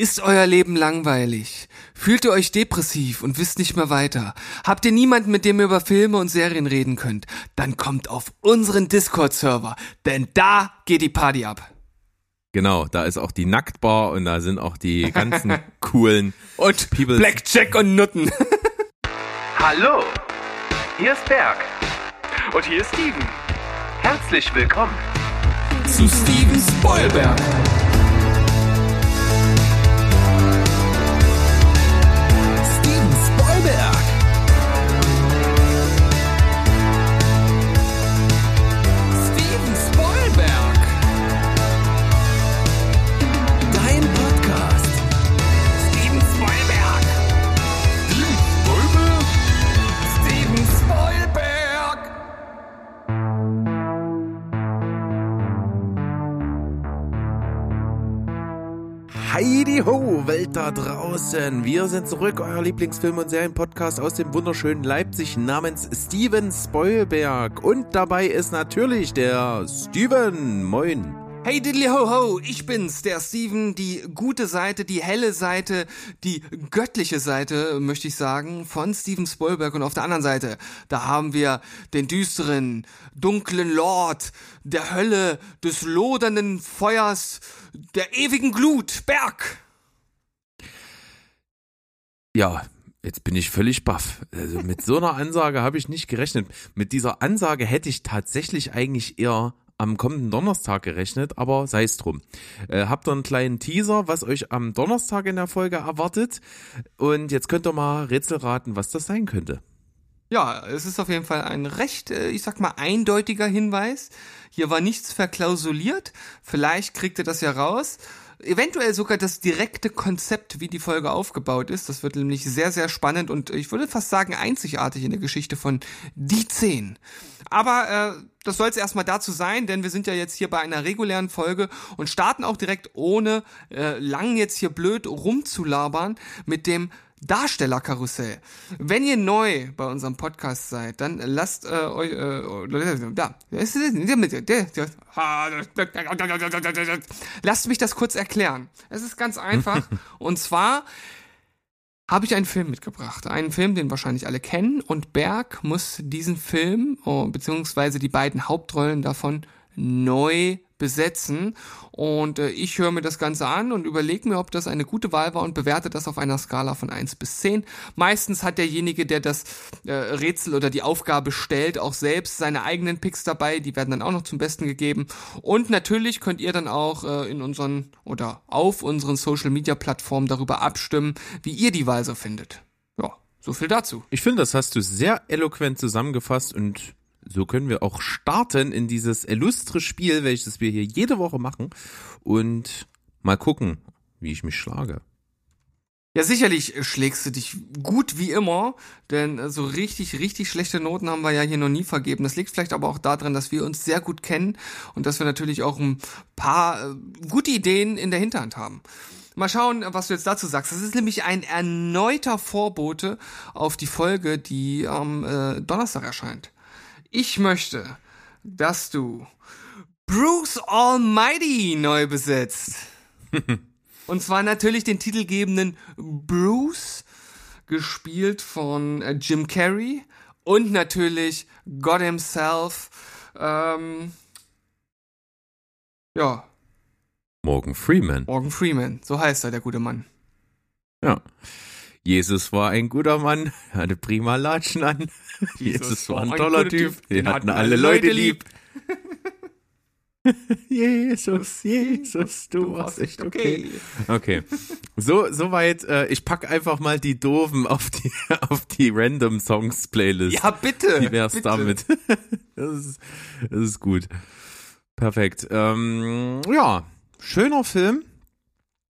Ist euer Leben langweilig? Fühlt ihr euch depressiv und wisst nicht mehr weiter? Habt ihr niemanden, mit dem ihr über Filme und Serien reden könnt? Dann kommt auf unseren Discord-Server, denn da geht die Party ab. Genau, da ist auch die Nacktbar und da sind auch die ganzen coolen und People. Blackjack und Nutten. Hallo, hier ist Berg. Und hier ist Steven. Herzlich willkommen zu Steven Spoilberg. Heidi Ho, Welt da draußen. Wir sind zurück, euer Lieblingsfilm- und Serienpodcast aus dem wunderschönen Leipzig namens Steven Spoilberg. Und dabei ist natürlich der Steven. Moin. Hey diddly ho ho, ich bin's, der Steven, die gute Seite, die helle Seite, die göttliche Seite, möchte ich sagen, von Steven Spielberg und auf der anderen Seite, da haben wir den düsteren, dunklen Lord der Hölle, des lodernden Feuers, der ewigen Glut, Berg. Ja, Jetzt bin ich völlig baff. Also mit so einer Ansage habe ich nicht gerechnet. Mit dieser Ansage hätte ich tatsächlich eigentlich eher am kommenden Donnerstag gerechnet, aber sei es drum. Äh, habt ihr einen kleinen Teaser, was euch am Donnerstag in der Folge erwartet? Und jetzt könnt ihr mal Rätsel raten, was das sein könnte. Ja, es ist auf jeden Fall ein recht, äh, ich sag mal, eindeutiger Hinweis. Hier war nichts verklausuliert. Vielleicht kriegt ihr das ja raus eventuell sogar das direkte Konzept, wie die Folge aufgebaut ist. Das wird nämlich sehr, sehr spannend und ich würde fast sagen einzigartig in der Geschichte von Die Zehn. Aber äh, das soll es erstmal dazu sein, denn wir sind ja jetzt hier bei einer regulären Folge und starten auch direkt ohne äh, lang jetzt hier blöd rumzulabern mit dem Darstellerkarussell. Wenn ihr neu bei unserem Podcast seid, dann lasst äh, euch äh, da. Lasst mich das kurz erklären. Es ist ganz einfach. und zwar habe ich einen Film mitgebracht. Einen Film, den wahrscheinlich alle kennen. Und Berg muss diesen Film, oh, beziehungsweise die beiden Hauptrollen davon, neu besetzen. Und äh, ich höre mir das Ganze an und überlege mir, ob das eine gute Wahl war und bewerte das auf einer Skala von 1 bis 10. Meistens hat derjenige, der das äh, Rätsel oder die Aufgabe stellt, auch selbst seine eigenen Picks dabei. Die werden dann auch noch zum Besten gegeben. Und natürlich könnt ihr dann auch äh, in unseren oder auf unseren Social Media Plattformen darüber abstimmen, wie ihr die Wahl so findet. Ja, so viel dazu. Ich finde, das hast du sehr eloquent zusammengefasst und so können wir auch starten in dieses illustre Spiel, welches wir hier jede Woche machen und mal gucken, wie ich mich schlage. Ja, sicherlich schlägst du dich gut wie immer, denn so richtig, richtig schlechte Noten haben wir ja hier noch nie vergeben. Das liegt vielleicht aber auch daran, dass wir uns sehr gut kennen und dass wir natürlich auch ein paar äh, gute Ideen in der Hinterhand haben. Mal schauen, was du jetzt dazu sagst. Das ist nämlich ein erneuter Vorbote auf die Folge, die am äh, Donnerstag erscheint. Ich möchte, dass du Bruce Almighty neu besetzt. Und zwar natürlich den titelgebenden Bruce, gespielt von äh, Jim Carrey. Und natürlich God himself. Ähm, ja. Morgan Freeman. Morgan Freeman, so heißt er, der gute Mann. Ja. Jesus war ein guter Mann, hatte prima Latschen an. Jesus, war ein toller Typ, den hatten alle Leute lieb. Jesus, Jesus, du warst echt okay. Okay. So, soweit, äh, ich pack einfach mal die Doofen auf die, auf die Random Songs Playlist. Ja, bitte. Wie wär's bitte. damit? Das ist, das ist gut. Perfekt. Ähm, ja, schöner Film.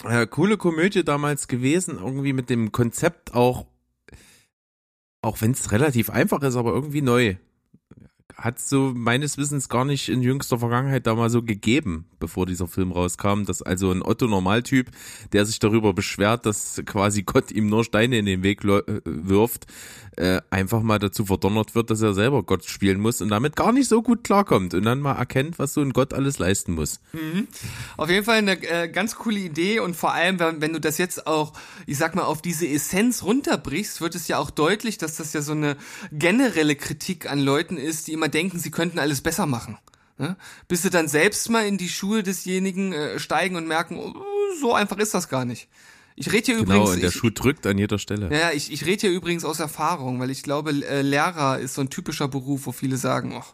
Äh, coole Komödie damals gewesen, irgendwie mit dem Konzept auch, auch wenn es relativ einfach ist, aber irgendwie neu. Hat so meines Wissens gar nicht in jüngster Vergangenheit da mal so gegeben, bevor dieser Film rauskam, dass also ein Otto Normaltyp, der sich darüber beschwert, dass quasi Gott ihm nur Steine in den Weg äh, wirft, äh, einfach mal dazu verdonnert wird, dass er selber Gott spielen muss und damit gar nicht so gut klarkommt und dann mal erkennt, was so ein Gott alles leisten muss. Mhm. Auf jeden Fall eine äh, ganz coole Idee und vor allem, wenn, wenn du das jetzt auch, ich sag mal, auf diese Essenz runterbrichst, wird es ja auch deutlich, dass das ja so eine generelle Kritik an Leuten ist, die immer denken, sie könnten alles besser machen. Ne? Bis sie dann selbst mal in die Schuhe desjenigen äh, steigen und merken, oh, so einfach ist das gar nicht. Ich rede hier genau, übrigens. Genau, der ich, Schuh drückt an jeder Stelle. Ja, ich, ich rede hier übrigens aus Erfahrung, weil ich glaube, äh, Lehrer ist so ein typischer Beruf, wo viele sagen, ach,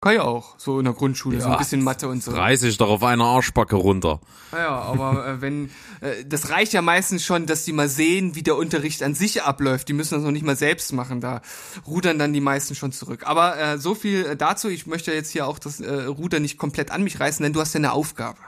kann ja auch, so in der Grundschule, ja, so ein bisschen Mathe und so. Reiß ich doch auf einer Arschbacke runter. Ja, aber äh, wenn, äh, das reicht ja meistens schon, dass die mal sehen, wie der Unterricht an sich abläuft. Die müssen das noch nicht mal selbst machen, da rudern dann die meisten schon zurück. Aber äh, so viel dazu, ich möchte jetzt hier auch das äh, Ruder nicht komplett an mich reißen, denn du hast ja eine Aufgabe.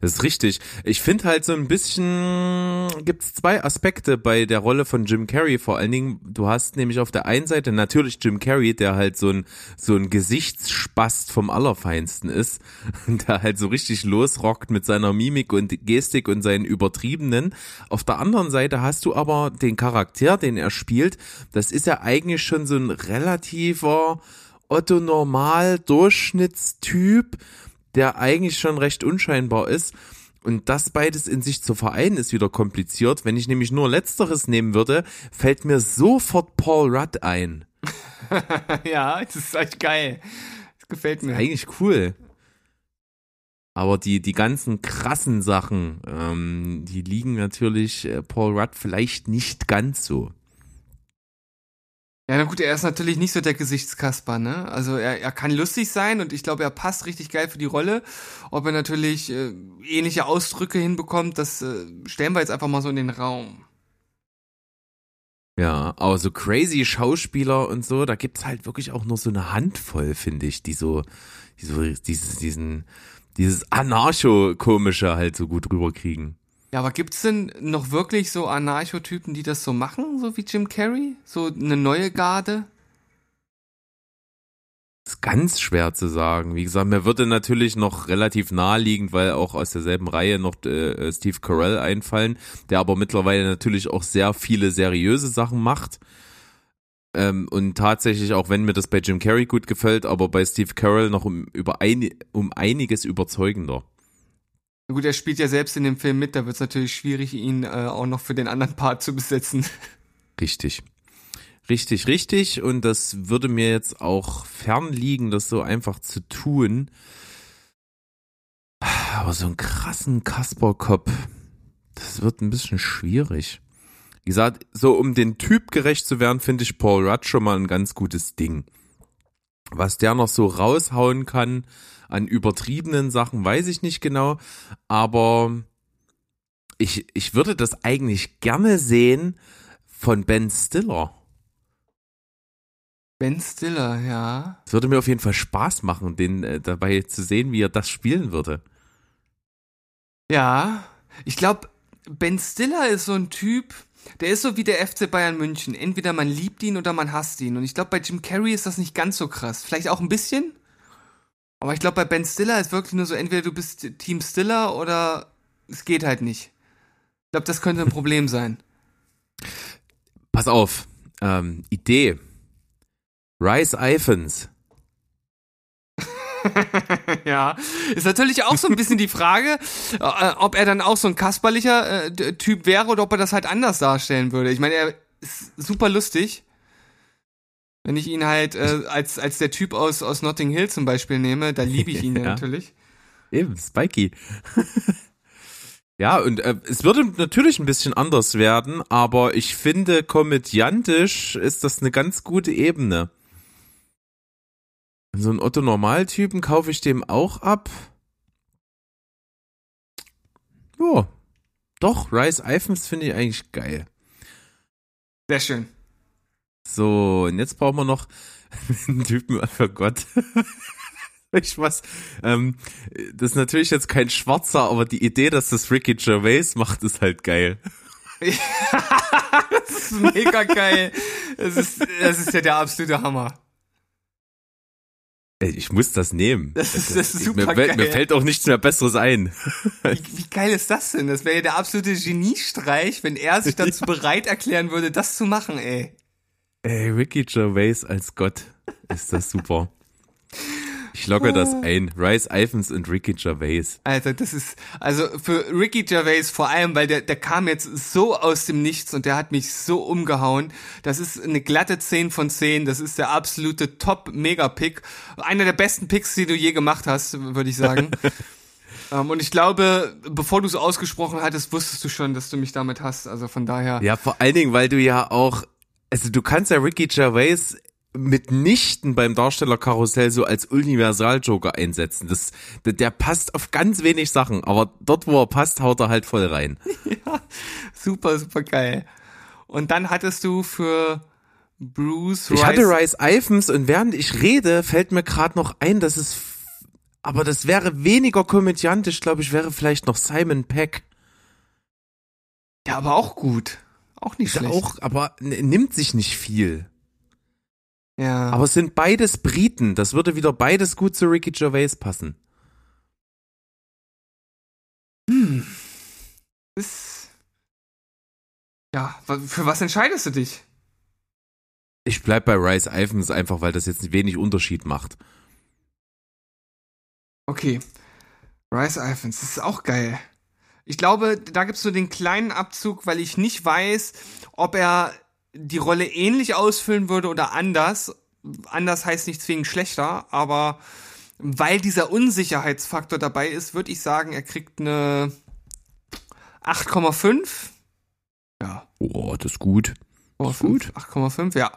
Das ist richtig. Ich finde halt so ein bisschen, gibt's zwei Aspekte bei der Rolle von Jim Carrey. Vor allen Dingen, du hast nämlich auf der einen Seite natürlich Jim Carrey, der halt so ein, so ein Gesichtsspast vom Allerfeinsten ist. Der halt so richtig losrockt mit seiner Mimik und Gestik und seinen Übertriebenen. Auf der anderen Seite hast du aber den Charakter, den er spielt. Das ist ja eigentlich schon so ein relativer Otto Normal Durchschnittstyp der eigentlich schon recht unscheinbar ist. Und das beides in sich zu vereinen ist wieder kompliziert. Wenn ich nämlich nur Letzteres nehmen würde, fällt mir sofort Paul Rudd ein. ja, das ist echt geil. Das gefällt mir. Das eigentlich cool. Aber die, die ganzen krassen Sachen, ähm, die liegen natürlich äh, Paul Rudd vielleicht nicht ganz so. Ja, na gut, er ist natürlich nicht so der Gesichtskasper, ne? Also er, er kann lustig sein und ich glaube, er passt richtig geil für die Rolle. Ob er natürlich äh, ähnliche Ausdrücke hinbekommt, das äh, stellen wir jetzt einfach mal so in den Raum. Ja, aber so crazy Schauspieler und so, da gibt's halt wirklich auch nur so eine Handvoll, finde ich, die so, die so dieses, diesen, dieses Anarcho-komische halt so gut rüberkriegen. Ja, aber gibt's denn noch wirklich so Anarchotypen, die das so machen, so wie Jim Carrey? So eine neue Garde? ist ganz schwer zu sagen. Wie gesagt, mir würde natürlich noch relativ naheliegend, weil auch aus derselben Reihe noch äh, Steve Carell einfallen, der aber mittlerweile natürlich auch sehr viele seriöse Sachen macht. Ähm, und tatsächlich, auch wenn mir das bei Jim Carrey gut gefällt, aber bei Steve Carell noch um, über ein, um einiges überzeugender. Gut, er spielt ja selbst in dem Film mit, da wird es natürlich schwierig, ihn äh, auch noch für den anderen Part zu besetzen. Richtig. Richtig, richtig. Und das würde mir jetzt auch fern liegen, das so einfach zu tun. Aber so einen krassen Kasperkopf, das wird ein bisschen schwierig. Wie gesagt, so um den Typ gerecht zu werden, finde ich Paul Rudd schon mal ein ganz gutes Ding. Was der noch so raushauen kann, an übertriebenen Sachen weiß ich nicht genau, aber ich, ich würde das eigentlich gerne sehen von Ben Stiller. Ben Stiller, ja. Es würde mir auf jeden Fall Spaß machen, den äh, dabei zu sehen, wie er das spielen würde. Ja, ich glaube, Ben Stiller ist so ein Typ, der ist so wie der FC Bayern München. Entweder man liebt ihn oder man hasst ihn. Und ich glaube, bei Jim Carrey ist das nicht ganz so krass. Vielleicht auch ein bisschen, aber ich glaube, bei Ben Stiller ist wirklich nur so, entweder du bist Team Stiller oder es geht halt nicht. Ich glaube, das könnte ein Problem sein. Pass auf, ähm, Idee. Rice Iphans. ja, ist natürlich auch so ein bisschen die Frage, äh, ob er dann auch so ein kasperlicher äh, Typ wäre oder ob er das halt anders darstellen würde. Ich meine, er ist super lustig. Wenn ich ihn halt äh, als, als der Typ aus, aus Notting Hill zum Beispiel nehme, da liebe ich ihn ja. natürlich. Eben, Spikey. ja, und äh, es würde natürlich ein bisschen anders werden, aber ich finde, komödiantisch ist das eine ganz gute Ebene. So einen Otto-Normaltypen kaufe ich dem auch ab. Ja, doch, Rice Iphans finde ich eigentlich geil. Sehr schön. So, und jetzt brauchen wir noch einen Typen für Gott. ich was. Ähm, das ist natürlich jetzt kein Schwarzer, aber die Idee, dass das Ricky Gervais macht, ist halt geil. das ist mega geil. Das ist, das ist ja der absolute Hammer. Ey, Ich muss das nehmen. Das ist- das ist mir, super fällt- mir geil. fällt auch nichts mehr Besseres ein. Wie, wie geil ist das denn? Das wäre ja der absolute Geniestreich, wenn er sich dazu bereit erklären würde, das zu machen, ey. Ey, Ricky Gervais als Gott. Ist das super. Ich logge das ein. Rice Iphans und Ricky Gervais. Alter, das ist, also für Ricky Gervais vor allem, weil der, der kam jetzt so aus dem Nichts und der hat mich so umgehauen. Das ist eine glatte 10 von 10. Das ist der absolute Top-Mega-Pick. Einer der besten Picks, die du je gemacht hast, würde ich sagen. ähm, und ich glaube, bevor du es ausgesprochen hattest, wusstest du schon, dass du mich damit hast. Also von daher. Ja, vor allen Dingen, weil du ja auch, also du kannst ja Ricky Gervais mitnichten beim Darstellerkarussell so als Universaljoker einsetzen. Das, der, der passt auf ganz wenig Sachen, aber dort, wo er passt, haut er halt voll rein. Super, super geil. Und dann hattest du für Bruce Ich hatte Rice Iphans und während ich rede, fällt mir gerade noch ein, dass es, aber das wäre weniger komödiantisch, glaube ich, wäre vielleicht noch Simon Peck. Ja, aber auch gut. Auch nicht schlecht. auch, aber nimmt sich nicht viel. ja. Aber es sind beides Briten. Das würde wieder beides gut zu Ricky Gervais passen. Hm. Ist. Ja, für was entscheidest du dich? Ich bleib bei Rice Iphans einfach, weil das jetzt wenig Unterschied macht. Okay. Rice Iphans, das ist auch geil. Ich glaube, da gibt's so den kleinen Abzug, weil ich nicht weiß, ob er die Rolle ähnlich ausfüllen würde oder anders. Anders heißt nicht zwingend schlechter, aber weil dieser Unsicherheitsfaktor dabei ist, würde ich sagen, er kriegt eine 8,5. Ja, Oh, das ist gut. Oh, Gut. 8,5, ja.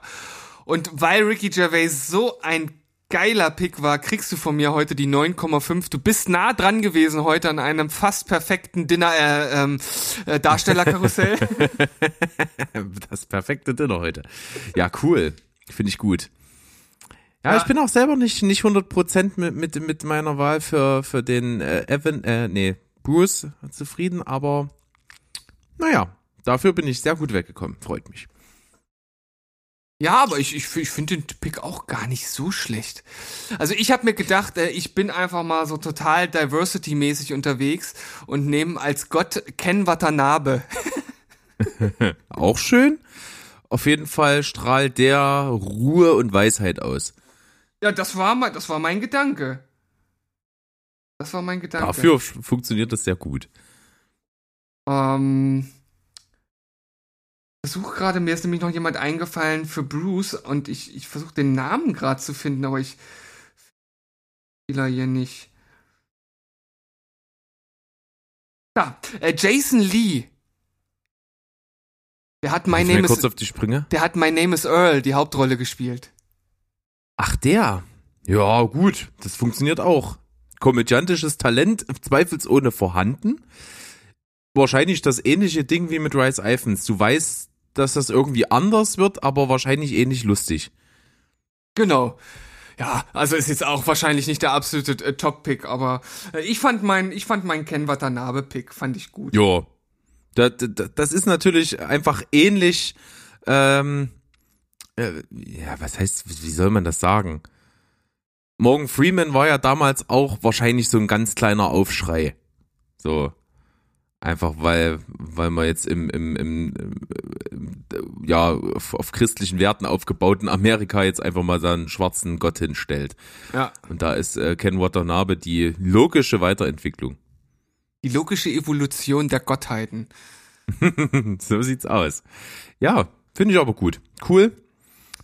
Und weil Ricky Gervais so ein geiler Pick war, kriegst du von mir heute die 9,5. Du bist nah dran gewesen heute an einem fast perfekten Dinner äh, ähm, äh, Darstellerkarussell. Das perfekte Dinner heute. Ja, cool. Finde ich gut. Ja, Ja. ich bin auch selber nicht, nicht 100% mit, mit, mit meiner Wahl für, für den äh, Evan, äh, nee, Bruce zufrieden, aber naja, dafür bin ich sehr gut weggekommen. Freut mich. Ja, aber ich, ich, ich finde den Pick auch gar nicht so schlecht. Also ich habe mir gedacht, äh, ich bin einfach mal so total Diversity-mäßig unterwegs und nehme als Gott Ken Watanabe. Auch schön. Auf jeden Fall strahlt der Ruhe und Weisheit aus. Ja, das war mein, das war mein Gedanke. Das war mein Gedanke. Dafür funktioniert das sehr gut. Ähm, versuche gerade, mir ist nämlich noch jemand eingefallen für Bruce und ich, ich versuche den Namen gerade zu finden, aber ich Spieler hier nicht. Da, äh, Jason Lee. Der hat My Name is, der hat My Name is Earl die Hauptrolle gespielt. Ach, der. Ja, gut. Das funktioniert auch. Komödiantisches Talent zweifelsohne vorhanden. Wahrscheinlich das ähnliche Ding wie mit Rice Iphans. Du weißt, dass das irgendwie anders wird, aber wahrscheinlich ähnlich lustig. Genau. Ja, also ist jetzt auch wahrscheinlich nicht der absolute äh, Top-Pick, aber äh, ich fand mein, ich fand meinen Ken Watanabe-Pick, fand ich gut. Ja. Das, das, das ist natürlich einfach ähnlich. Ähm, äh, ja, was heißt, wie soll man das sagen? Morgan Freeman war ja damals auch wahrscheinlich so ein ganz kleiner Aufschrei. So. Einfach weil, weil man jetzt im, im, im, im ja, auf, auf christlichen Werten aufgebauten Amerika jetzt einfach mal seinen schwarzen Gott hinstellt. Ja. Und da ist äh, Ken Watanabe die logische Weiterentwicklung. Die logische Evolution der Gottheiten. so sieht's aus. Ja, finde ich aber gut. Cool.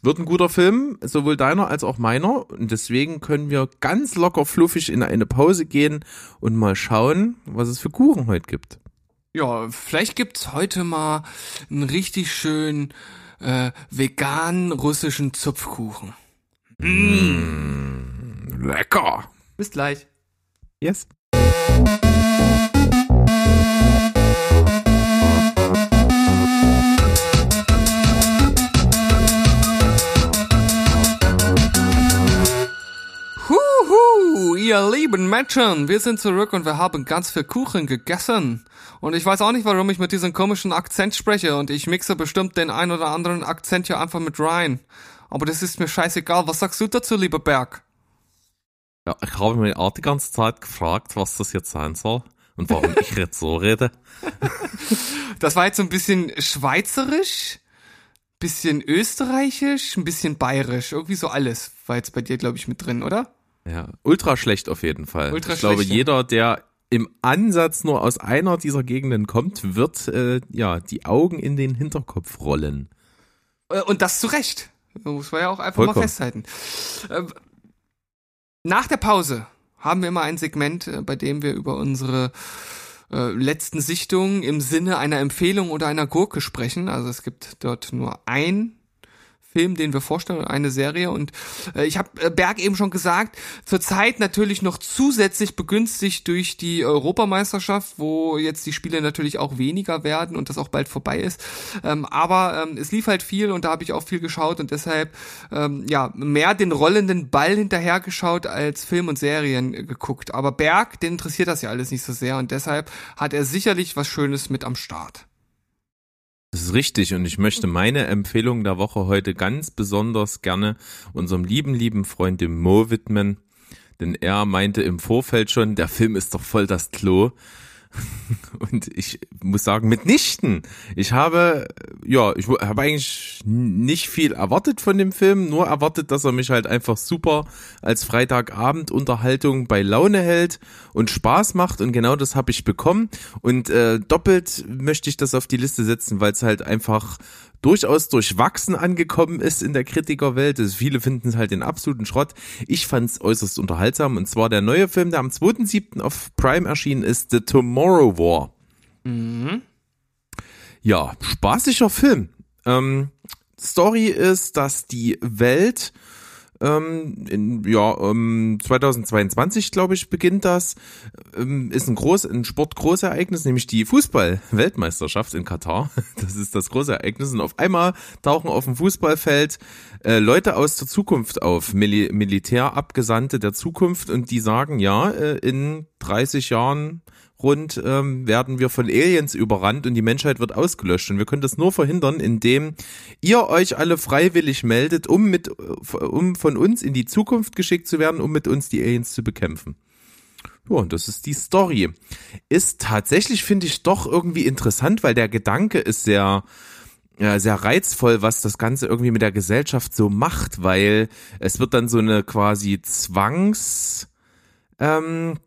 Wird ein guter Film, sowohl deiner als auch meiner. Und deswegen können wir ganz locker fluffig in eine Pause gehen und mal schauen, was es für Kuchen heute gibt. Ja, vielleicht gibt's heute mal einen richtig schönen äh, veganen russischen Zupfkuchen. Lecker. Bis gleich. Yes. Ihr lieben Menschen, wir sind zurück und wir haben ganz viel Kuchen gegessen. Und ich weiß auch nicht, warum ich mit diesem komischen Akzent spreche und ich mixe bestimmt den ein oder anderen Akzent hier einfach mit rein. Aber das ist mir scheißegal. Was sagst du dazu, lieber Berg? Ja, ich habe mich auch die ganze Zeit gefragt, was das jetzt sein soll und warum ich jetzt so rede. Das war jetzt so ein bisschen schweizerisch, bisschen österreichisch, ein bisschen bayerisch. Irgendwie so alles war jetzt bei dir, glaube ich, mit drin, oder? Ja, ultra schlecht auf jeden Fall. Ultra ich glaube, ja. jeder, der im Ansatz nur aus einer dieser Gegenden kommt, wird äh, ja die Augen in den Hinterkopf rollen. Äh, Und das zu Recht. Muss man ja auch einfach Vollkommen. mal festhalten. Äh, Nach der Pause haben wir immer ein Segment, äh, bei dem wir über unsere äh, letzten Sichtungen im Sinne einer Empfehlung oder einer Gurke sprechen. Also es gibt dort nur ein Film, den wir vorstellen, eine Serie. Und äh, ich habe äh, Berg eben schon gesagt, zurzeit natürlich noch zusätzlich begünstigt durch die Europameisterschaft, wo jetzt die Spiele natürlich auch weniger werden und das auch bald vorbei ist. Ähm, aber ähm, es lief halt viel und da habe ich auch viel geschaut und deshalb ähm, ja mehr den rollenden Ball hinterhergeschaut als Film und Serien geguckt. Aber Berg, den interessiert das ja alles nicht so sehr und deshalb hat er sicherlich was Schönes mit am Start. Das ist richtig und ich möchte meine Empfehlung der Woche heute ganz besonders gerne unserem lieben, lieben Freund dem Mo widmen, denn er meinte im Vorfeld schon, der Film ist doch voll das Klo. Und ich muss sagen, mitnichten. Ich habe, ja, ich habe eigentlich nicht viel erwartet von dem Film, nur erwartet, dass er mich halt einfach super als Freitagabend Unterhaltung bei Laune hält und Spaß macht und genau das habe ich bekommen. Und äh, doppelt möchte ich das auf die Liste setzen, weil es halt einfach durchaus durchwachsen angekommen ist in der Kritikerwelt. Also viele finden es halt den absoluten Schrott. Ich fand es äußerst unterhaltsam und zwar der neue Film, der am 2.7. auf Prime erschienen ist, The Tomorrow War. Ja, spaßiger Film. Ähm, Story ist, dass die Welt ähm, in, ja, ähm, 2022, glaube ich, beginnt das, ähm, ist ein groß, ein Sportgroßereignis, nämlich die Fußball-Weltmeisterschaft in Katar. Das ist das große Ereignis. Und auf einmal tauchen auf dem Fußballfeld äh, Leute aus der Zukunft auf, Mili Militärabgesandte der Zukunft. Und die sagen, ja, äh, in 30 Jahren rund ähm, werden wir von Aliens überrannt und die Menschheit wird ausgelöscht. Und wir können das nur verhindern, indem ihr euch alle freiwillig meldet, um mit um von uns in die Zukunft geschickt zu werden, um mit uns die Aliens zu bekämpfen. Ja, und das ist die Story. Ist tatsächlich, finde ich, doch irgendwie interessant, weil der Gedanke ist sehr, ja, sehr reizvoll, was das Ganze irgendwie mit der Gesellschaft so macht, weil es wird dann so eine quasi Zwangs, ähm,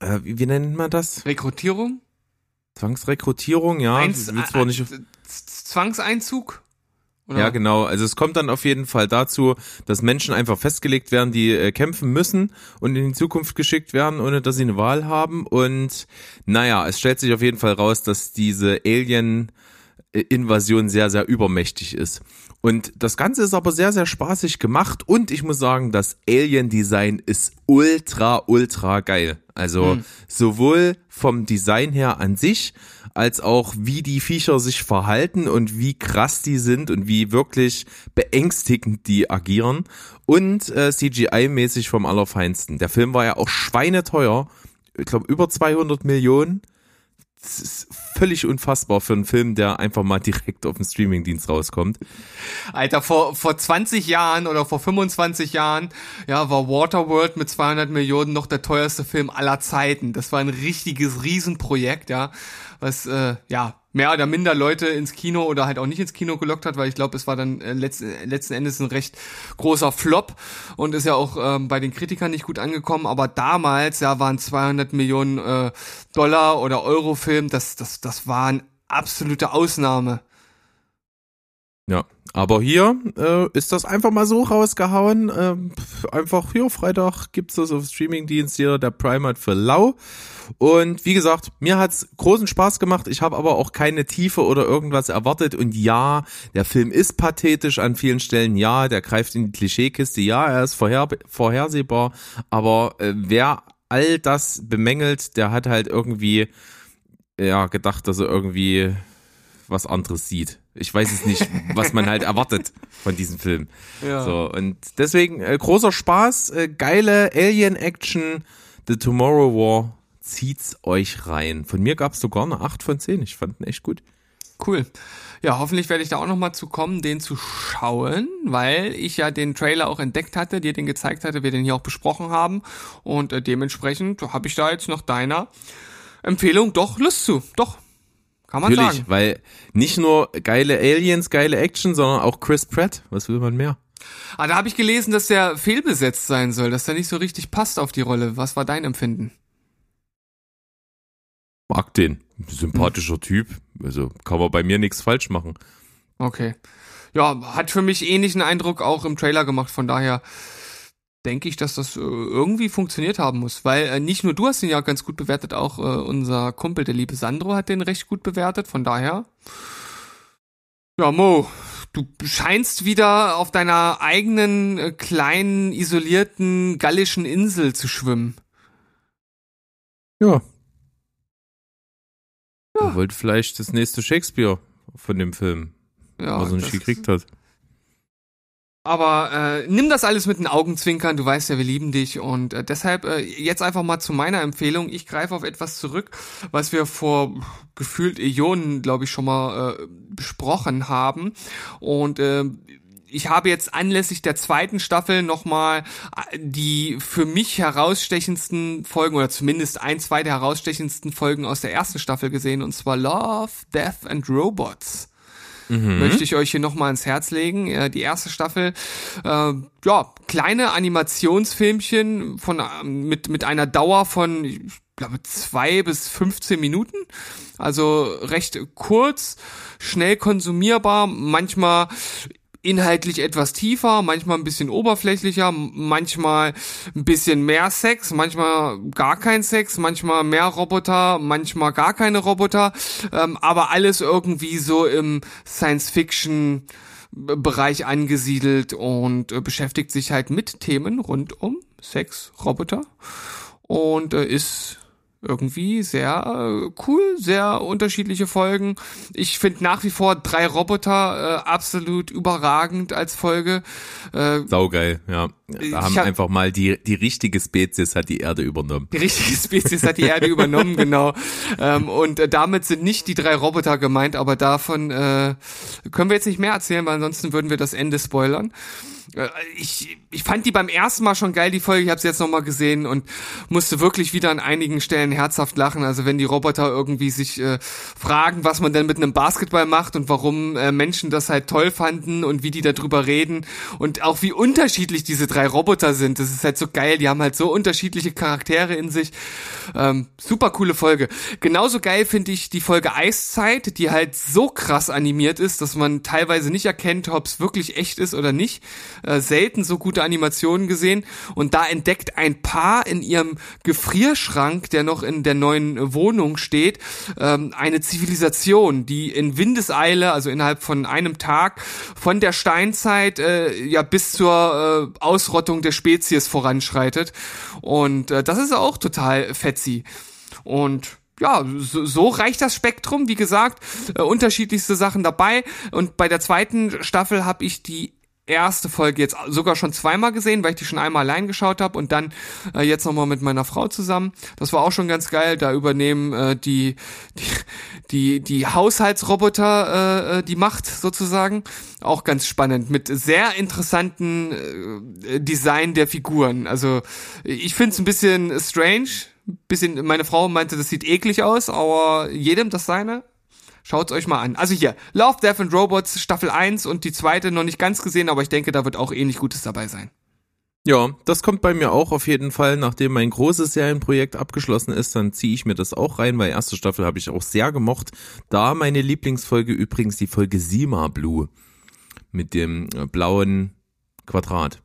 äh, wie, wie nennt man das? Rekrutierung? Zwangsrekrutierung, ja. Will zwar nicht, äh, Zwangseinzug? Oder? ja, genau. Also es kommt dann auf jeden Fall dazu, dass Menschen einfach festgelegt werden, die äh, kämpfen müssen und in die Zukunft geschickt werden, ohne dass sie eine Wahl haben. Und naja, es stellt sich auf jeden Fall raus, dass diese Alien-Invasion sehr, sehr übermächtig ist. Und das Ganze ist aber sehr, sehr spaßig gemacht und ich muss sagen, das Alien-Design ist ultra, ultra geil. Also sowohl vom Design her an sich, als auch wie die Viecher sich verhalten und wie krass die sind und wie wirklich beängstigend die agieren und äh, CGI-mäßig vom Allerfeinsten. Der Film war ja auch schweineteuer, ich glaube über 200 Millionen. Das ist völlig unfassbar für einen Film, der einfach mal direkt auf dem Streamingdienst rauskommt. Alter, vor, vor 20 Jahren oder vor 25 Jahren, ja, war Waterworld mit 200 Millionen noch der teuerste Film aller Zeiten. Das war ein richtiges Riesenprojekt, ja, was, äh, ja, mehr oder minder Leute ins Kino oder halt auch nicht ins Kino gelockt hat, weil ich glaube, es war dann äh, letzten, letzten Endes ein recht großer Flop und ist ja auch ähm, bei den Kritikern nicht gut angekommen, aber damals, ja, waren 200 Millionen äh, Dollar oder Euro Film, das, das, das war eine absolute Ausnahme. Ja, aber hier äh, ist das einfach mal so rausgehauen. Ähm, einfach hier Freitag gibt's das auf Streamingdienst hier, der Prime hat für lau. Und wie gesagt, mir hat's großen Spaß gemacht. Ich habe aber auch keine Tiefe oder irgendwas erwartet. Und ja, der Film ist pathetisch an vielen Stellen. Ja, der greift in die Klischeekiste. Ja, er ist vorher, vorhersehbar. Aber äh, wer all das bemängelt, der hat halt irgendwie ja gedacht, dass er irgendwie was anderes sieht. Ich weiß es nicht, was man halt erwartet von diesem Film. Ja. So, und deswegen äh, großer Spaß, äh, geile Alien-Action, The Tomorrow War, zieht's euch rein. Von mir gab's sogar eine 8 von 10. Ich fand ihn echt gut. Cool. Ja, hoffentlich werde ich da auch noch mal zu kommen, den zu schauen, weil ich ja den Trailer auch entdeckt hatte, dir den gezeigt hatte, wir den hier auch besprochen haben und äh, dementsprechend habe ich da jetzt nach deiner Empfehlung doch Lust zu. Doch. Kann man Natürlich, sagen. weil nicht nur geile Aliens, geile Action, sondern auch Chris Pratt. Was will man mehr? Ah, da habe ich gelesen, dass der fehlbesetzt sein soll, dass der nicht so richtig passt auf die Rolle. Was war dein Empfinden? Mag den. Sympathischer Typ. Also kann man bei mir nichts falsch machen. Okay. Ja, hat für mich ähnlichen Eindruck auch im Trailer gemacht, von daher denke ich, dass das äh, irgendwie funktioniert haben muss, weil äh, nicht nur du hast ihn ja ganz gut bewertet, auch äh, unser Kumpel, der liebe Sandro, hat den recht gut bewertet, von daher. Ja, Mo, du scheinst wieder auf deiner eigenen äh, kleinen, isolierten gallischen Insel zu schwimmen. Ja. Er wollte vielleicht das nächste Shakespeare von dem Film, Ja, was er nicht gekriegt hat. Aber äh, nimm das alles mit den Augenzwinkern, du weißt ja, wir lieben dich und äh, deshalb äh, jetzt einfach mal zu meiner Empfehlung. Ich greife auf etwas zurück, was wir vor gefühlt Äonen, glaube ich, schon mal äh, besprochen haben und äh, ich habe jetzt anlässlich der zweiten Staffel nochmal die für mich herausstechendsten Folgen oder zumindest ein, zwei der herausstechendsten Folgen aus der ersten Staffel gesehen und zwar Love, Death and Robots möchte ich euch hier nochmal ans Herz legen. Äh, Die erste Staffel, äh, ja, kleine Animationsfilmchen von, äh, mit, mit einer Dauer von, ich glaube, zwei bis 15 Minuten. Also recht kurz, schnell konsumierbar, manchmal inhaltlich etwas tiefer, manchmal ein bisschen oberflächlicher, manchmal ein bisschen mehr Sex, manchmal gar kein Sex, manchmal mehr Roboter, manchmal gar keine Roboter, ähm, aber alles irgendwie so im Science-Fiction Bereich angesiedelt und äh, beschäftigt sich halt mit Themen rund um Sex, Roboter und äh, ist irgendwie sehr äh, cool, sehr unterschiedliche Folgen. Ich finde nach wie vor drei Roboter äh, absolut überragend als Folge. Äh, Saugeil, ja. Da haben hab- einfach mal die, die richtige Spezies hat die Erde übernommen. die richtige Spezies hat die Erde übernommen, genau. Ähm, und äh, damit sind nicht die drei Roboter gemeint, aber davon äh, können wir jetzt nicht mehr erzählen, weil ansonsten würden wir das Ende spoilern. Äh, Ich, ich fand die beim ersten Mal schon geil, die Folge. Ich habe sie jetzt nochmal gesehen und musste wirklich wieder an einigen Stellen herzhaft lachen. Also wenn die Roboter irgendwie sich äh, fragen, was man denn mit einem Basketball macht und warum äh, Menschen das halt toll fanden und wie die darüber reden und auch wie unterschiedlich diese drei Roboter sind. Das ist halt so geil. Die haben halt so unterschiedliche Charaktere in sich. Ähm, super coole Folge. Genauso geil finde ich die Folge Eiszeit, die halt so krass animiert ist, dass man teilweise nicht erkennt, ob es wirklich echt ist oder nicht. Äh, selten so gute Animationen gesehen. Und da entdeckt ein Paar in ihrem Gefrierschrank, der noch in der neuen Wohnung steht, ähm, eine Zivilisation, die in Windeseile, also innerhalb von einem Tag, von der Steinzeit äh, ja bis zur äh, Ausrottung der Spezies voranschreitet. Und äh, das ist auch total fetzi. Und ja, so, so reicht das Spektrum. Wie gesagt, äh, unterschiedlichste Sachen dabei. Und bei der zweiten Staffel habe ich die erste Folge jetzt sogar schon zweimal gesehen, weil ich die schon einmal allein geschaut habe und dann äh, jetzt nochmal mit meiner Frau zusammen. Das war auch schon ganz geil. Da übernehmen äh, die, die, die, die Haushaltsroboter äh, äh, die Macht sozusagen. Auch ganz spannend mit sehr interessanten äh, Design der Figuren. Also ich finde es ein bisschen strange. Bisschen, meine Frau meinte, das sieht eklig aus, aber jedem das seine. Schaut's euch mal an. Also hier, Love, Death and Robots Staffel 1 und die zweite noch nicht ganz gesehen, aber ich denke, da wird auch ähnlich Gutes dabei sein. Ja, das kommt bei mir auch auf jeden Fall. Nachdem mein großes Serienprojekt abgeschlossen ist, dann ziehe ich mir das auch rein, weil erste Staffel habe ich auch sehr gemocht. Da meine Lieblingsfolge übrigens die Folge Sima Blue mit dem äh, blauen Quadrat.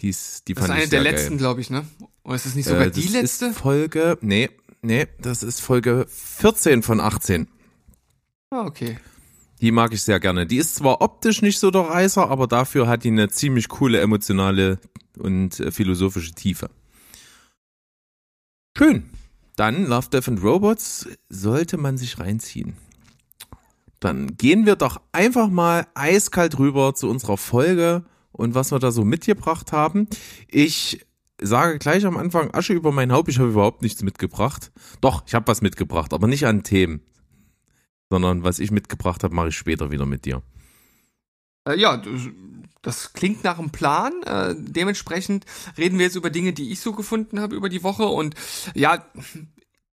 Die, ist, die Das ist fand eine ich der sehr letzten, geil. glaube ich, ne? Oder ist es nicht sogar Äh, die das letzte? Ist Folge, nee, nee, das ist Folge 14 von 18. Ah, okay. Die mag ich sehr gerne. Die ist zwar optisch nicht so der Reißer, aber dafür hat die eine ziemlich coole emotionale und äh, philosophische Tiefe. Schön. Dann Love, Death and Robots sollte man sich reinziehen. Dann gehen wir doch einfach mal eiskalt rüber zu unserer Folge und was wir da so mitgebracht haben. Ich sage gleich am Anfang Asche über mein Haupt, ich habe überhaupt nichts mitgebracht. Doch, ich habe was mitgebracht, aber nicht an Themen. Sondern was ich mitgebracht habe, mache ich später wieder mit dir. Äh, ja, das, klingt nach einem Plan. Äh, dementsprechend reden wir jetzt über Dinge, die ich so gefunden habe über die Woche. Und ja,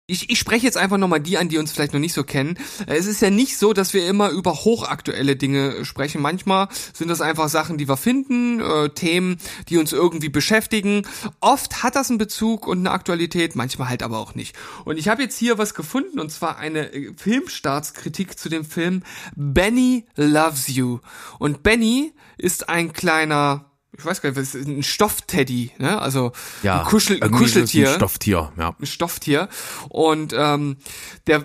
ich, ich spreche jetzt einfach nochmal die an, die uns vielleicht noch nicht so kennen. Es ist ja nicht so, dass wir immer über hochaktuelle Dinge sprechen. Manchmal sind das einfach Sachen, die wir finden, äh, Themen, die uns irgendwie beschäftigen. Oft hat das einen Bezug und eine Aktualität, manchmal halt aber auch nicht. Und ich habe jetzt hier was gefunden, und zwar eine äh, Filmstartskritik zu dem Film Benny Loves You. Und Benny ist ein kleiner ich weiß gar nicht, was ist ein Stoffteddy, ne? Also Ja, ein, Kuschel, ein Kuscheltier Ein Stofftier, ja. ein Stofftier und ähm, der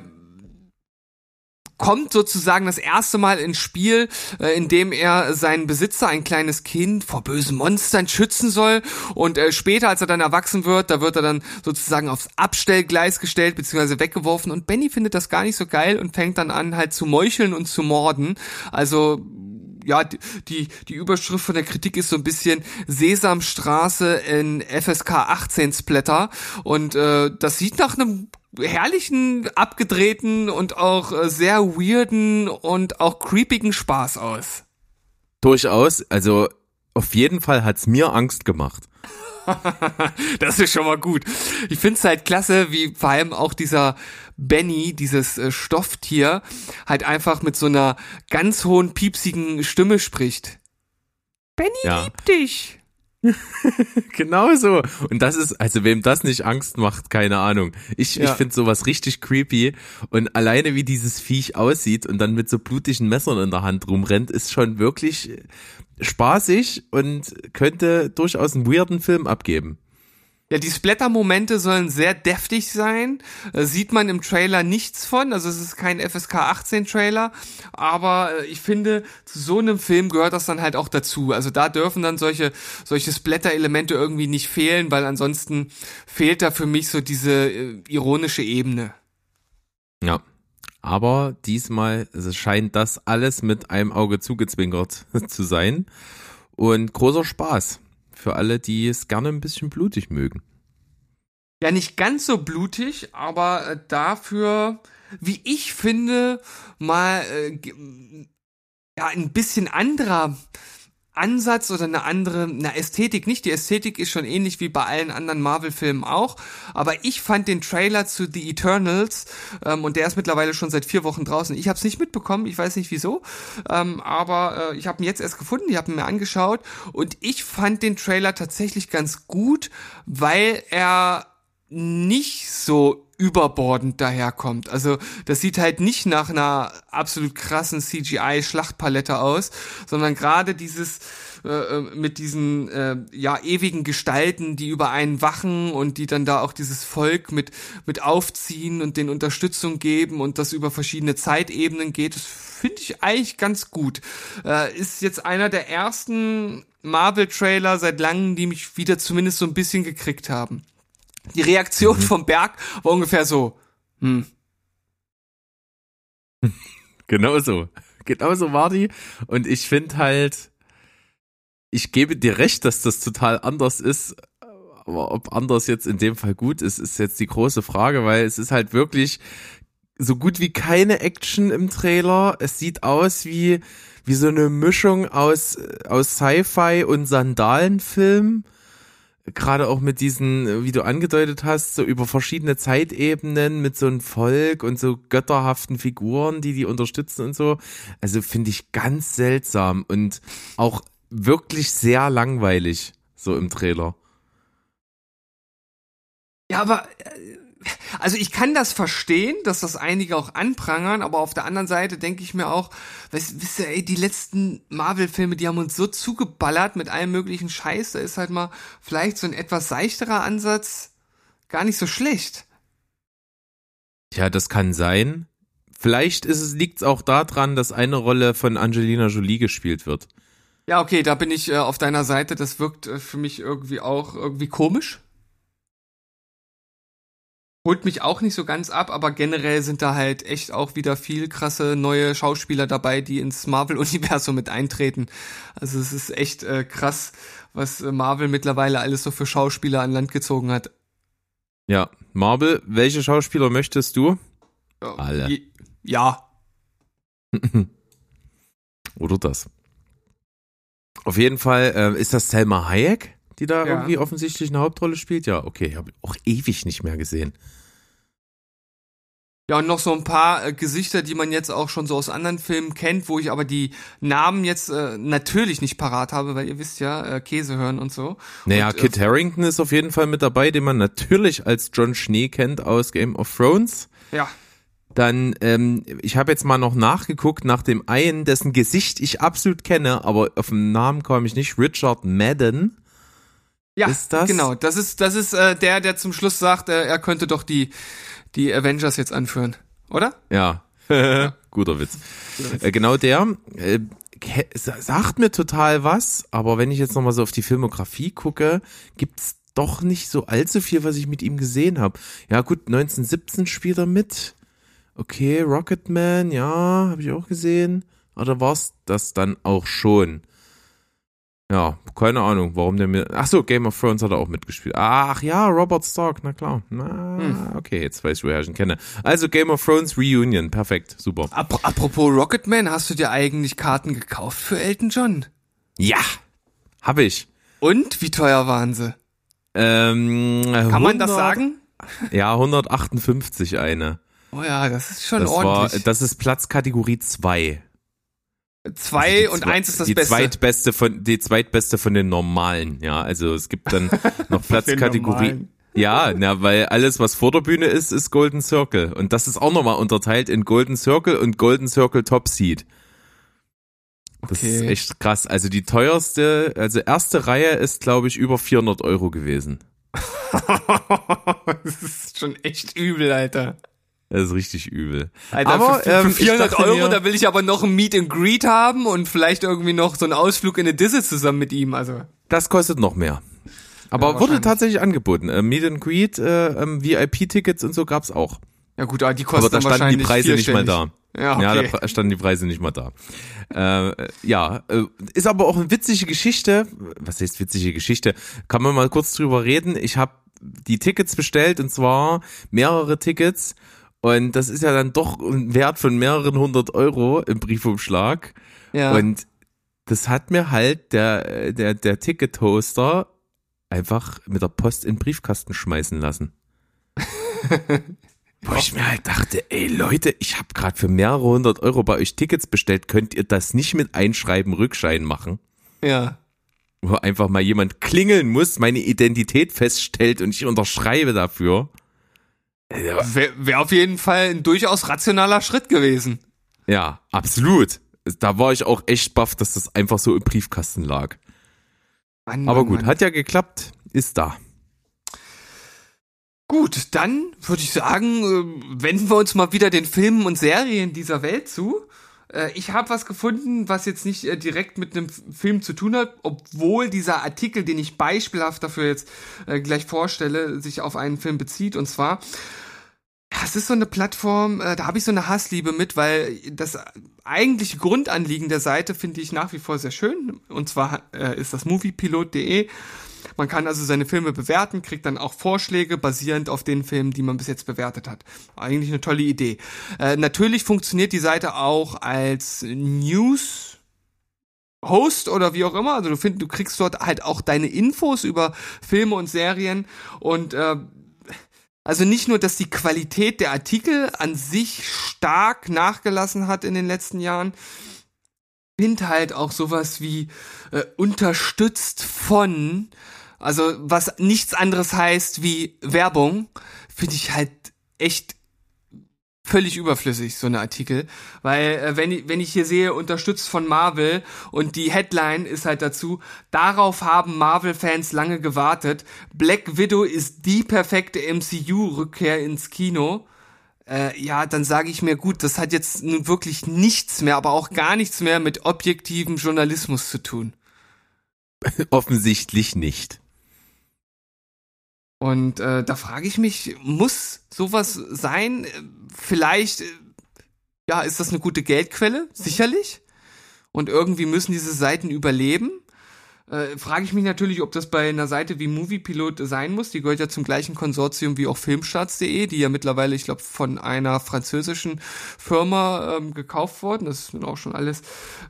kommt sozusagen das erste Mal ins Spiel, äh, in dem er seinen Besitzer, ein kleines Kind, vor bösen Monstern schützen soll. Und äh, später, als er dann erwachsen wird, da wird er dann sozusagen aufs Abstellgleis gestellt, beziehungsweise weggeworfen. Und Benny findet das gar nicht so geil und fängt dann an, halt zu meucheln und zu morden. Also ja, die, die, Überschrift von der Kritik ist so ein bisschen Sesamstraße in FSK 18 Splatter und äh, das sieht nach einem herrlichen, abgedrehten und auch äh, sehr weirden und auch creepigen Spaß aus. Durchaus, also auf jeden Fall hat's mir Angst gemacht. das ist schon mal gut. Ich find's halt klasse, wie vor allem auch dieser Benny, dieses äh, Stofftier, halt einfach mit so einer ganz hohen, piepsigen Stimme spricht. Benny Ja. liebt dich. Genau so. Und das ist, also wem das nicht Angst macht, keine Ahnung. Ich, Ja. ich finde sowas richtig creepy. Und alleine wie dieses Viech aussieht und dann mit so blutigen Messern in der Hand rumrennt, ist schon wirklich spaßig und könnte durchaus einen weirden Film abgeben. Ja, die Splatter-Momente sollen sehr deftig sein. Äh, sieht man im Trailer nichts von. Also es ist kein FSK 18 Trailer. Aber äh, ich finde, zu so einem Film gehört das dann halt auch dazu. Also da dürfen dann solche, solche Splatter-Elemente irgendwie nicht fehlen, weil ansonsten fehlt da für mich so diese äh, ironische Ebene. Ja. Aber diesmal es scheint das alles mit einem Auge zugezwinkert zu sein. Und großer Spaß für alle, die es gerne ein bisschen blutig mögen. Ja, nicht ganz so blutig, aber äh, dafür, wie ich finde, mal äh, ja ein bisschen anderer Ansatz oder eine andere, eine Ästhetik nicht. Die Ästhetik ist schon ähnlich wie bei allen anderen Marvel-Filmen auch. Aber ich fand den Trailer zu The Eternals, ähm, und der ist mittlerweile schon seit vier Wochen draußen. Ich habe es nicht mitbekommen, ich weiß nicht wieso. Ähm, aber äh, ich habe ihn jetzt erst gefunden, ich habe ihn mir angeschaut und ich fand den Trailer tatsächlich ganz gut, weil er nicht so überbordend daherkommt. Also das sieht halt nicht nach einer absolut krassen CGI-Schlachtpalette aus, sondern gerade dieses äh, äh, mit diesen äh, ja ewigen Gestalten, die über einen wachen und die dann da auch dieses Volk mit mit aufziehen und den Unterstützung geben und das über verschiedene Zeitebenen geht. Das finde ich eigentlich ganz gut. Äh, ist jetzt einer der ersten Marvel-Trailer seit langem, die mich wieder zumindest so ein bisschen gekriegt haben. Die Reaktion vom Berg war ungefähr so, hm, Genauso. Genauso war die. Und ich finde halt, ich gebe dir recht, dass das total anders ist. Aber ob anders jetzt in dem Fall gut ist, ist jetzt die große Frage, weil es ist halt wirklich so gut wie keine Action im Trailer. Es sieht aus wie, wie so eine Mischung aus, aus Sci-Fi und Sandalenfilm. Gerade auch mit diesen, wie du angedeutet hast, so über verschiedene Zeitebenen mit so einem Volk und so götterhaften Figuren, die die unterstützen und so. Also finde ich ganz seltsam und auch wirklich sehr langweilig, so im Trailer. Ja, aber äh, also ich kann das verstehen, dass das einige auch anprangern, aber auf der anderen Seite denke ich mir auch, weißt, wisst ihr, ey, die letzten Marvel-Filme, die haben uns so zugeballert mit allem möglichen Scheiß, da ist halt mal vielleicht so ein etwas seichterer Ansatz gar nicht so schlecht. Ja, das kann sein. Vielleicht ist es, liegt es auch daran, dass eine Rolle von Angelina Jolie gespielt wird. Ja, okay, da bin ich äh, auf deiner Seite, das wirkt äh, für mich irgendwie auch irgendwie komisch. Holt mich auch nicht so ganz ab, aber generell sind da halt echt auch wieder viel krasse neue Schauspieler dabei, die ins Marvel-Universum mit eintreten. Also es ist echt äh, krass, was äh, Marvel mittlerweile alles so für Schauspieler an Land gezogen hat. Ja, Marvel, welche Schauspieler möchtest du? Ja, Alle. je- Ja, Oder das. Auf jeden Fall äh, ist das Selma Hayek, die da Ja. irgendwie offensichtlich eine Hauptrolle spielt. Ja, okay, habe ich auch ewig nicht mehr gesehen. Ja, und noch so ein paar äh, Gesichter, die man jetzt auch schon so aus anderen Filmen kennt, wo ich aber die Namen jetzt äh, natürlich nicht parat habe, weil ihr wisst ja, äh, Käse hören und so. Naja, und, äh, Kit Harrington ist auf jeden Fall mit dabei, den man natürlich als John Schnee kennt aus Game of Thrones. Ja, Dann, ähm, ich habe jetzt mal noch nachgeguckt nach dem einen, dessen Gesicht ich absolut kenne, aber auf den Namen komme ich nicht. Richard Madden. Ja, Ist das- genau. Das ist das ist äh, der, der zum Schluss sagt, äh, er könnte doch die die Avengers jetzt anführen, oder? Ja, guter Witz. Äh, genau der äh, sagt mir total was, aber wenn ich jetzt nochmal so auf die Filmografie gucke, gibt's doch nicht so allzu viel, was ich mit ihm gesehen habe. Ja gut, 1917 spielt er mit. Okay, Rocketman, ja, habe ich auch gesehen. Oder war's das dann auch schon? Ja, keine Ahnung, warum der mir. Ach so, Game of Thrones hat er auch mitgespielt. Ach ja, Robert Stark, na klar. Na, okay, jetzt weiß ich, woher ich ihn kenne. Also Game of Thrones Reunion, perfekt, super. Ap apropos Rocketman, hast du dir eigentlich Karten gekauft für Elton John? Ja, habe ich. Und wie teuer waren sie? Ähm, Kann man das sagen? Ja, 158 eine. Oh ja, das ist schon Das war, ordentlich. das ist Platzkategorie 2. Zwei Die und zwei- eins ist das die Beste. Zweitbeste von, die zweitbeste von den normalen, ja. Also es gibt dann noch Platzkategorie. Ja, na, weil alles, was vor der Bühne ist, ist Golden Circle. Und das ist auch nochmal unterteilt in Golden Circle und Golden Circle Top Seed. Das ist Okay. echt krass. Also die teuerste, also erste Reihe ist, glaube ich, über 400 Euro gewesen. das ist schon echt übel, Alter. Das ist richtig übel. Alter, Aber, für, für, ähm, für ich 400 dachte Euro, mir- da will ich aber noch ein Meet and Greet haben und vielleicht irgendwie noch so einen Ausflug in eine Disse zusammen mit ihm. Also, Das kostet noch mehr. Aber Ja, wurde tatsächlich angeboten. Äh, Meet and Greet, äh, ähm, VIP-Tickets und so gab's auch. ja gut, aber die kosten Aber da standen die wahrscheinlich Preise nicht mal da. Ja, Ja, okay. da pra- standen die Preise nicht mal da. Äh, ja, äh, ist aber auch eine witzige Geschichte. Was heißt witzige Geschichte? Kann man mal kurz drüber reden. Ich habe die Tickets bestellt und zwar mehrere Tickets. Und das ist ja dann doch ein Wert von mehreren hundert Euro im Briefumschlag. ja. Und das hat mir halt der, der, der Ticket-Hoster einfach mit der Post in den Briefkasten schmeißen lassen. Wo ich mir halt dachte, ey Leute, ich habe gerade für mehrere hundert Euro bei euch Tickets bestellt, könnt ihr das nicht mit Einschreiben Rückschein machen? ja. Wo einfach mal jemand klingeln muss, meine Identität feststellt und ich unterschreibe dafür. Wäre wär auf jeden Fall ein durchaus rationaler Schritt gewesen. Ja, absolut. Da war ich auch echt baff, dass das einfach so im Briefkasten lag. Mann, Aber Mann, gut, Mann. hat ja geklappt, ist da. Gut, dann würde ich sagen, äh, wenden wir uns mal wieder den Filmen und Serien dieser Welt zu. Äh, Ich habe was gefunden, was jetzt nicht äh, direkt mit einem Film zu tun hat, obwohl dieser Artikel, den ich beispielhaft dafür jetzt äh, gleich vorstelle, sich auf einen Film bezieht. Und zwar, ja, es ist so eine Plattform, äh, da habe ich so eine Hassliebe mit, weil das eigentliche Grundanliegen der Seite finde ich nach wie vor sehr schön. Und zwar äh, ist das moviepilot.de. Man kann also seine Filme bewerten, kriegt dann auch Vorschläge basierend auf den Filmen, die man bis jetzt bewertet hat. Eigentlich eine tolle Idee. Äh, natürlich funktioniert die Seite auch als News Host oder wie auch immer. Also du findest, du kriegst dort halt auch deine Infos über Filme und Serien und äh, also nicht nur, dass die Qualität der Artikel an sich stark nachgelassen hat in den letzten Jahren, find halt auch sowas wie äh, unterstützt von, also was nichts anderes heißt wie Werbung, finde ich halt echt völlig überflüssig, so eine Artikel. Weil, äh, wenn, ich, wenn ich hier sehe, unterstützt von Marvel und die Headline ist halt dazu, darauf haben Marvel-Fans lange gewartet. Black Widow ist die perfekte MCU-Rückkehr ins Kino. Äh, ja, dann sage ich mir, gut, das hat jetzt nun wirklich nichts mehr, aber auch gar nichts mehr mit objektivem Journalismus zu tun. Offensichtlich nicht. Und äh, da frage ich mich, muss sowas sein? Vielleicht, äh, ja, ist das eine gute Geldquelle? Sicherlich. Und irgendwie müssen diese Seiten überleben. Äh, Frage ich mich natürlich, ob das bei einer Seite wie Moviepilot sein muss. Die gehört ja zum gleichen Konsortium wie auch Filmstarts.de, die ja mittlerweile, ich glaube, von einer französischen Firma ähm, gekauft worden. Das ist nun auch schon alles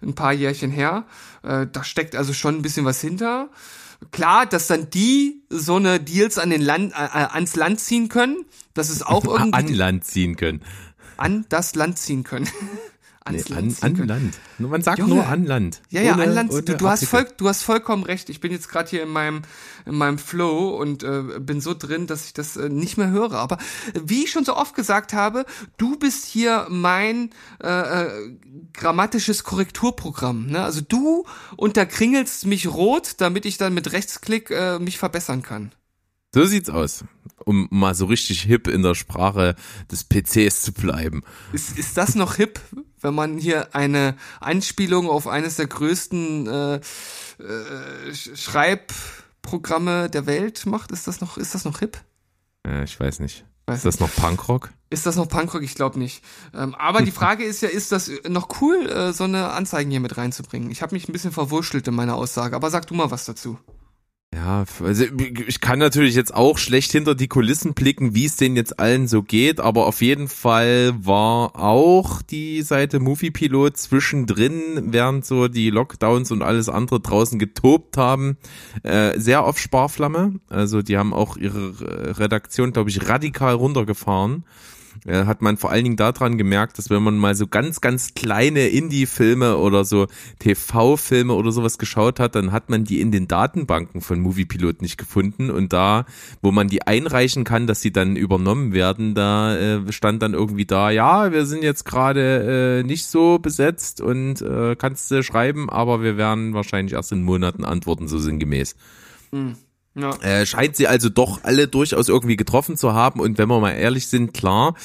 ein paar Jährchen her. Äh, da steckt also schon ein bisschen was hinter. Klar, dass dann die so eine Deals an den Land, äh, äh ans Land ziehen können, das ist auch irgendwie an Land ziehen können. An das Land ziehen können. Nee, an, an Land. Man sagt Junge. nur an Land. Ja, ja, ohne, an Land. Du, du hast voll, du hast vollkommen recht. Ich bin jetzt gerade hier in meinem, in meinem Flow und äh, bin so drin, dass ich das äh, nicht mehr höre. Aber äh, wie ich schon so oft gesagt habe, du bist hier mein äh, äh, grammatisches Korrekturprogramm. Ne? Also du unterkringelst mich rot, damit ich dann mit Rechtsklick äh, mich verbessern kann. So sieht's aus, um mal so richtig hip in der Sprache des PCs zu bleiben. Ist, ist das noch hip, wenn man hier eine Anspielung auf eines der größten äh, äh, Schreibprogramme der Welt macht? Ist das noch, ist das noch hip? Ja, ich weiß nicht. Weiß ist das noch Punkrock? Ist das noch Punkrock? Ich glaube nicht. Ähm, aber die Frage ist ja, ist das noch cool, äh, so eine Anzeigen hier mit reinzubringen? Ich habe mich ein bisschen verwurschtelt in meiner Aussage, aber sag du mal was dazu. Ja, also ich kann natürlich jetzt auch schlecht hinter die Kulissen blicken, wie es denen jetzt allen so geht, aber auf jeden Fall war auch die Seite Moviepilot zwischendrin, während so die Lockdowns und alles andere draußen getobt haben, äh, sehr auf Sparflamme. Also die haben auch ihre Redaktion, glaube ich, radikal runtergefahren äh, hat man vor allen Dingen daran gemerkt, dass wenn man mal so ganz, ganz kleine Indie-Filme oder so TV-Filme oder sowas geschaut hat, dann hat man die in den Datenbanken von Moviepilot nicht gefunden und da, wo man die einreichen kann, dass sie dann übernommen werden, da äh, stand dann irgendwie da, ja, wir sind jetzt gerade äh, nicht so besetzt und äh, kannst du schreiben, aber wir werden wahrscheinlich erst in Monaten antworten, so sinngemäß. Mhm. Ja. Äh, scheint sie also doch alle durchaus irgendwie getroffen zu haben. Und wenn wir mal ehrlich sind, klar,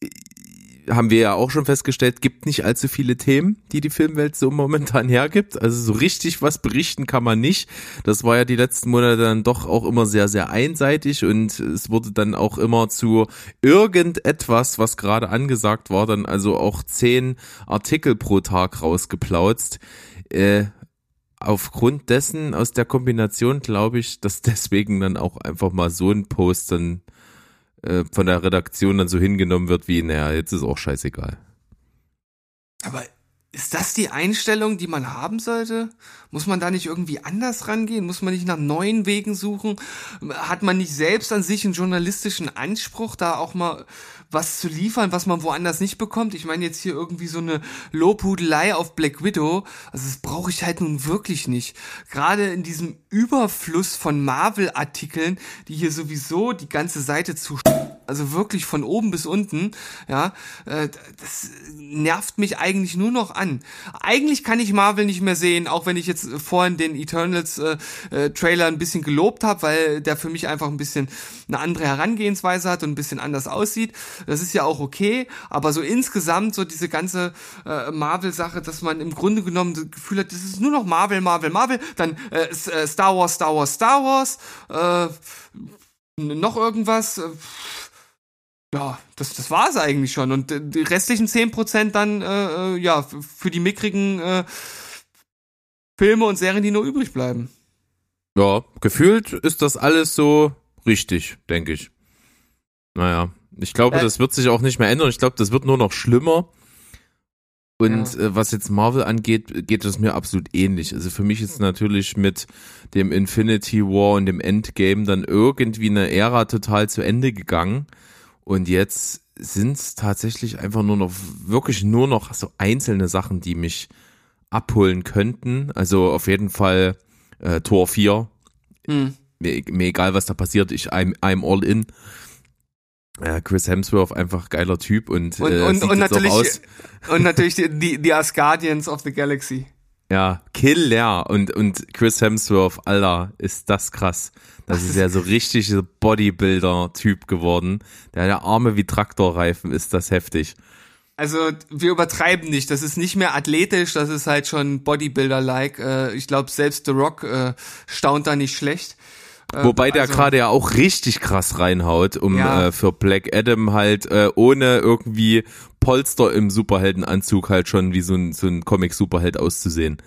äh, haben wir ja auch schon festgestellt, gibt nicht allzu viele Themen, die die Filmwelt so momentan hergibt. Also so richtig was berichten kann man nicht. Das war ja die letzten Monate dann doch auch immer sehr, sehr einseitig und es wurde dann auch immer zu irgendetwas, was gerade angesagt war, dann also auch zehn Artikel pro Tag rausgeplautzt. Äh, aufgrund dessen, aus der Kombination, glaube ich, dass deswegen dann auch einfach mal so ein Post dann äh, von der Redaktion dann so hingenommen wird wie, naja, jetzt ist auch scheißegal. Aber ist das die Einstellung, die man haben sollte? Muss man da nicht irgendwie anders rangehen? Muss man nicht nach neuen Wegen suchen? Hat man nicht selbst an sich einen journalistischen Anspruch, da auch mal was zu liefern, was man woanders nicht bekommt? Ich meine jetzt hier irgendwie so eine Lobhudelei auf Black Widow. Also das brauche ich halt nun wirklich nicht. Gerade in diesem Überfluss von Marvel-Artikeln, die hier sowieso die ganze Seite zu also wirklich von oben bis unten, ja, äh, das nervt mich eigentlich nur noch an. Eigentlich kann ich Marvel nicht mehr sehen, auch wenn ich jetzt vorhin den Eternals äh, äh, Trailer ein bisschen gelobt habe, weil der für mich einfach ein bisschen eine andere Herangehensweise hat und ein bisschen anders aussieht. Das ist ja auch okay, aber so insgesamt so diese ganze äh, Marvel Sache, dass man im Grunde genommen das Gefühl hat, das ist nur noch Marvel, Marvel, Marvel, dann äh, äh Star Wars, Star Wars, Star Wars, äh, noch irgendwas. Äh, ja, das, das war es eigentlich schon. Und äh, die restlichen 10% dann, äh, äh, ja, für die mickrigen äh, Filme und Serien, die nur übrig bleiben. Ja, gefühlt ist das alles so richtig, denke ich. Naja, ich glaube, äh, das wird sich auch nicht mehr ändern. Ich glaube, das wird nur noch schlimmer. Und ja. äh, was jetzt Marvel angeht, geht es mir absolut ähnlich. Also für mich ist natürlich mit dem Infinity War und dem Endgame dann irgendwie eine Ära total zu Ende gegangen. Und jetzt sind es tatsächlich einfach nur noch, wirklich nur noch so einzelne Sachen, die mich abholen könnten. Also auf jeden Fall äh, Tor 4. Hm. Mir, mir, egal, was da passiert, ich I'm, I'm all in. Äh, Chris Hemsworth einfach geiler Typ und, und, äh, und, und natürlich und natürlich die, die, die Asgardians of the Galaxy. Ja, Killer und und Chris Hemsworth, Alter, ist das krass. Das ist ja so richtig Bodybuilder-Typ geworden. Der, der Arme wie Traktorreifen ist das heftig. Also wir übertreiben nicht. Das ist nicht mehr athletisch, das ist halt schon Bodybuilder-like. Äh, ich glaube, selbst The Rock äh, staunt da nicht schlecht. Äh, Wobei der also, gerade ja auch richtig krass reinhaut, um ja. äh, für Black Adam halt äh, ohne irgendwie Polster im Superheldenanzug halt schon wie so ein, so ein Comic-Superheld auszusehen.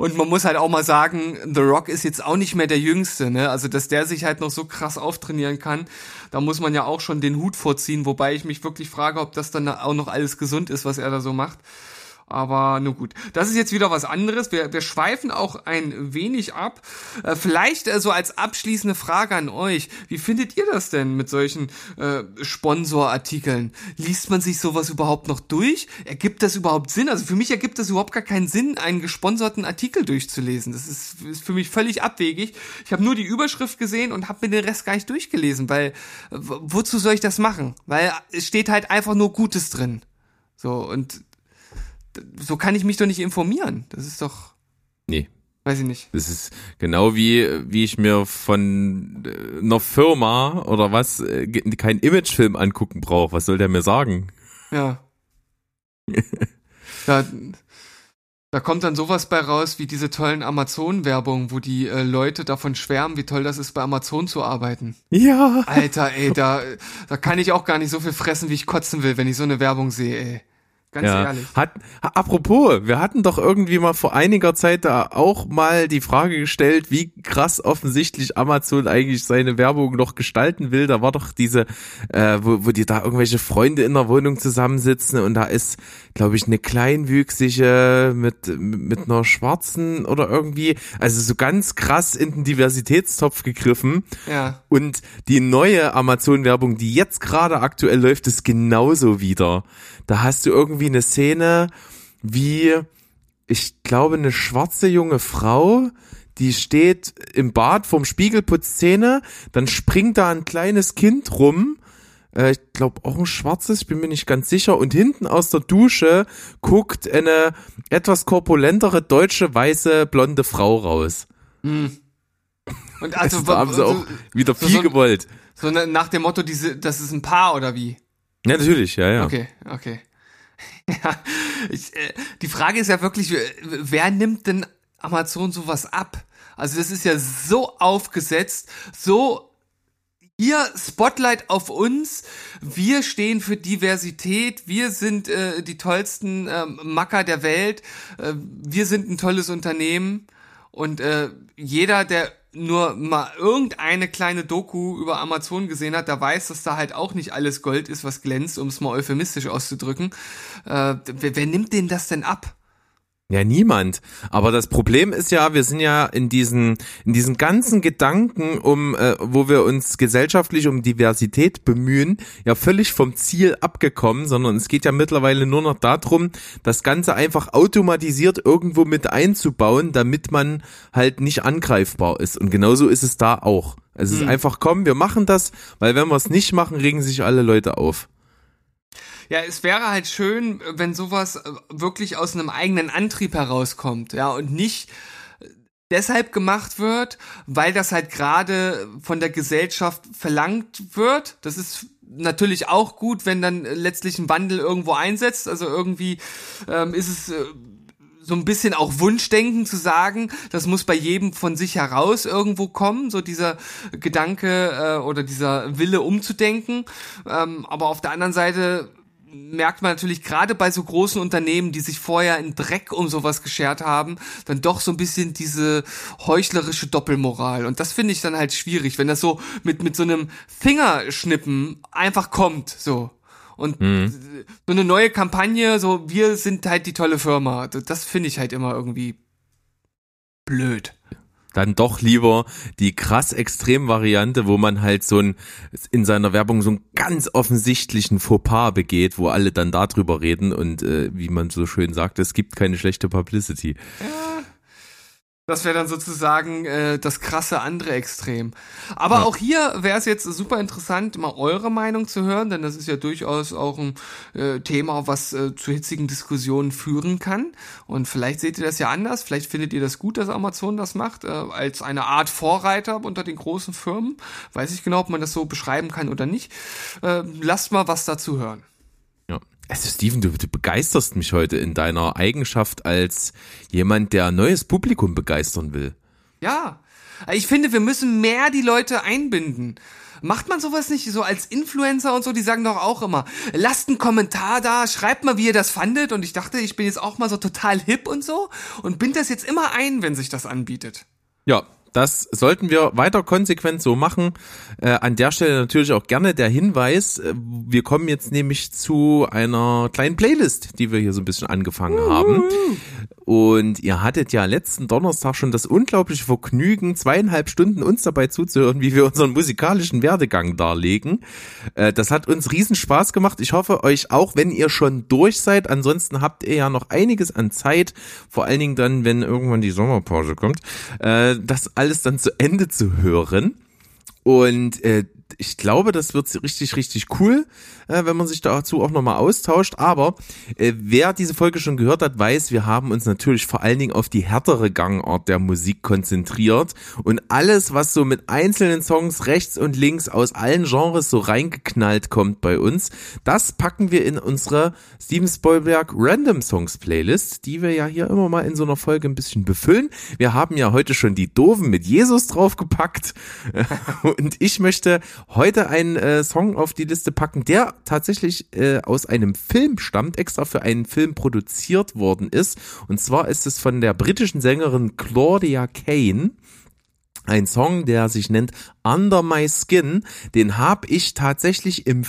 Und man muss halt auch mal sagen, The Rock ist jetzt auch nicht mehr der Jüngste, ne? Also, dass der sich halt noch so krass auftrainieren kann, da muss man ja auch schon den Hut vorziehen, wobei ich mich wirklich frage, ob das dann auch noch alles gesund ist, was er da so macht. Aber nur gut. Das ist jetzt wieder was anderes. Wir, wir schweifen auch ein wenig ab. Äh, vielleicht äh, so als abschließende Frage an euch. Wie findet ihr das denn mit solchen äh, Sponsorartikeln? Liest man sich sowas überhaupt noch durch? Ergibt das überhaupt Sinn? Also für mich ergibt das überhaupt gar keinen Sinn, einen gesponserten Artikel durchzulesen. Das ist, ist für mich völlig abwegig. Ich habe nur die Überschrift gesehen und habe mir den Rest gar nicht durchgelesen, weil wozu soll ich das machen? Weil es steht halt einfach nur Gutes drin. So, und so kann ich mich doch nicht informieren. Das ist doch. Nee. Weiß ich nicht. Das ist genau wie, wie ich mir von äh, einer Firma oder was äh, keinen Imagefilm angucken brauche. Was soll der mir sagen? Ja. da, da kommt dann sowas bei raus wie diese tollen Amazon-Werbungen, wo die äh, Leute davon schwärmen, wie toll das ist, bei Amazon zu arbeiten. Ja. Alter, ey, da, da kann ich auch gar nicht so viel fressen, wie ich kotzen will, wenn ich so eine Werbung sehe, ey. Ganz ja. ehrlich. Hat, apropos, wir hatten doch irgendwie mal vor einiger Zeit da auch mal die Frage gestellt, wie krass offensichtlich Amazon eigentlich seine Werbung noch gestalten will. Da war doch diese, äh, wo, wo die da irgendwelche Freunde in der Wohnung zusammensitzen und da ist, glaube ich, eine kleinwüchsige mit, mit einer schwarzen oder irgendwie, also so ganz krass in den Diversitätstopf gegriffen. Ja. Und die neue Amazon-Werbung, die jetzt gerade aktuell läuft, ist genauso wieder. Da hast du irgendwie eine Szene, wie, ich glaube, eine schwarze junge Frau, die steht im Bad vorm Spiegel, putzt Zähne, dann springt da ein kleines Kind rum, äh, ich glaube auch ein schwarzes, ich bin mir nicht ganz sicher, und hinten aus der Dusche guckt eine etwas korpulentere deutsche weiße blonde Frau raus. Hm. Und also, da haben sie auch wieder so- viel so- gewollt. so nach dem Motto, diese, das ist ein Paar oder wie? Ja, natürlich, ja, ja. Okay, okay. Ja, ich, äh, die Frage ist ja wirklich, äh, wer nimmt denn Amazon sowas ab? Also das ist ja so aufgesetzt, so ihr Spotlight auf uns, wir stehen für Diversität, wir sind äh, die tollsten ähm, Macker der Welt, äh, wir sind ein tolles Unternehmen und äh, jeder, der nur mal irgendeine kleine Doku über Amazon gesehen hat, der weiß, dass da halt auch nicht alles Gold ist, was glänzt, um es mal euphemistisch auszudrücken. Äh, wer, wer nimmt denen das denn ab? Ja, niemand. Aber das Problem ist ja, wir sind ja in diesen, in diesen ganzen Gedanken, um, äh, wo wir uns gesellschaftlich um Diversität bemühen, ja völlig vom Ziel abgekommen, sondern es geht ja mittlerweile nur noch darum, das Ganze einfach automatisiert irgendwo mit einzubauen, damit man halt nicht angreifbar ist. Und genauso ist es da auch. Es ist einfach, komm, wir machen das, weil wenn wir es nicht machen, regen sich alle Leute auf. Ja, es wäre halt schön, wenn sowas äh, wirklich aus einem eigenen Antrieb herauskommt, ja, und nicht äh, deshalb gemacht wird, weil das halt gerade von der Gesellschaft verlangt wird. Das ist natürlich auch gut, wenn dann letztlich ein Wandel irgendwo einsetzt. Also irgendwie ähm, ist es äh, so ein bisschen auch Wunschdenken zu sagen, das muss bei jedem von sich heraus irgendwo kommen, so dieser Gedanke äh, oder dieser Wille umzudenken. Ähm, aber auf der anderen Seite merkt man natürlich gerade bei so großen Unternehmen, die sich vorher in Dreck um sowas geschert haben, dann doch so ein bisschen diese heuchlerische Doppelmoral. Und das finde ich dann halt schwierig, wenn das so mit, mit so einem Fingerschnippen einfach kommt, so. Und so eine neue Kampagne, so wir sind halt die tolle Firma. Das finde ich halt immer irgendwie blöd. Dann doch lieber die krass extrem Variante, wo man halt so ein in seiner Werbung so einen ganz offensichtlichen Fauxpas begeht, wo alle dann darüber reden und äh, wie man so schön sagt, es gibt keine schlechte Publicity. Das wäre dann sozusagen äh, das krasse andere Extrem. Aber Ja. auch hier wäre es jetzt super interessant, mal eure Meinung zu hören, denn das ist ja durchaus auch ein äh, Thema, was äh, zu hitzigen Diskussionen führen kann. Und vielleicht seht ihr das ja anders. Vielleicht findet ihr das gut, dass Amazon das macht, äh, als eine Art Vorreiter unter den großen Firmen. Weiß ich genau, ob man das so beschreiben kann oder nicht. Äh, lasst mal was dazu hören. Ja. Also Steven, du, du begeisterst mich heute in deiner Eigenschaft als jemand, der neues Publikum begeistern will. Ja, Ich finde, wir müssen mehr die Leute einbinden. Macht man sowas nicht so als Influencer und so? Die sagen doch auch immer, lasst einen Kommentar da, schreibt mal, wie ihr das fandet. Und ich dachte, ich bin jetzt auch mal so total hip und so und bind das jetzt immer ein, wenn sich das anbietet. Ja, das sollten wir weiter konsequent so machen. Äh, an der Stelle natürlich auch gerne der Hinweis, äh, wir kommen jetzt nämlich zu einer kleinen Playlist, die wir hier so ein bisschen angefangen haben. Und ihr hattet ja letzten Donnerstag schon das unglaubliche Vergnügen, zweieinhalb Stunden uns dabei zuzuhören, wie wir unseren musikalischen Werdegang darlegen. Äh, das hat uns riesen Spaß gemacht. Ich hoffe euch auch, wenn ihr schon durch seid. Ansonsten habt ihr ja noch einiges an Zeit, vor allen Dingen dann, wenn irgendwann die Sommerpause kommt, äh, das alles dann zu Ende zu hören. Und äh, ich glaube, das wird richtig, richtig cool, äh, wenn man sich dazu auch nochmal austauscht. Aber äh, wer diese Folge schon gehört hat, weiß, wir haben uns natürlich vor allen Dingen auf die härtere Gangart der Musik konzentriert. Und alles, was so mit einzelnen Songs rechts und links aus allen Genres so reingeknallt kommt bei uns, das packen wir in unsere Steven Spielberg Random Songs Playlist, die wir ja hier immer mal in so einer Folge ein bisschen befüllen. Wir haben ja heute schon die Doofen mit Jesus draufgepackt. Und ich möchte heute einen äh, Song auf die Liste packen, der tatsächlich äh, aus einem Film stammt, extra für einen Film produziert worden ist. Und zwar ist es von der britischen Sängerin Claudia Kane. Ein Song, der sich nennt Under My Skin. Den habe ich tatsächlich im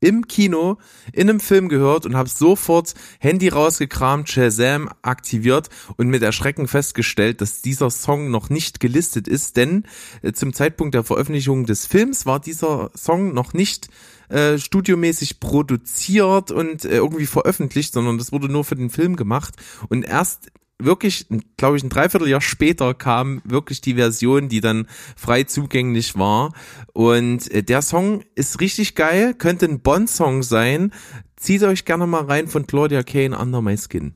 im Kino in einem Film gehört und habe sofort Handy rausgekramt, Shazam aktiviert und mit Erschrecken festgestellt, dass dieser Song noch nicht gelistet ist, denn äh, zum Zeitpunkt der Veröffentlichung des Films war dieser Song noch nicht äh, studiomäßig produziert und äh, irgendwie veröffentlicht, sondern das wurde nur für den Film gemacht. Und erst wirklich, glaube ich, ein Dreivierteljahr später kam wirklich die Version, die dann frei zugänglich war. Und äh, der Song ist richtig geil, könnte ein Bond-Song sein. Zieht euch gerne mal rein von Claudia Kane, Under My Skin.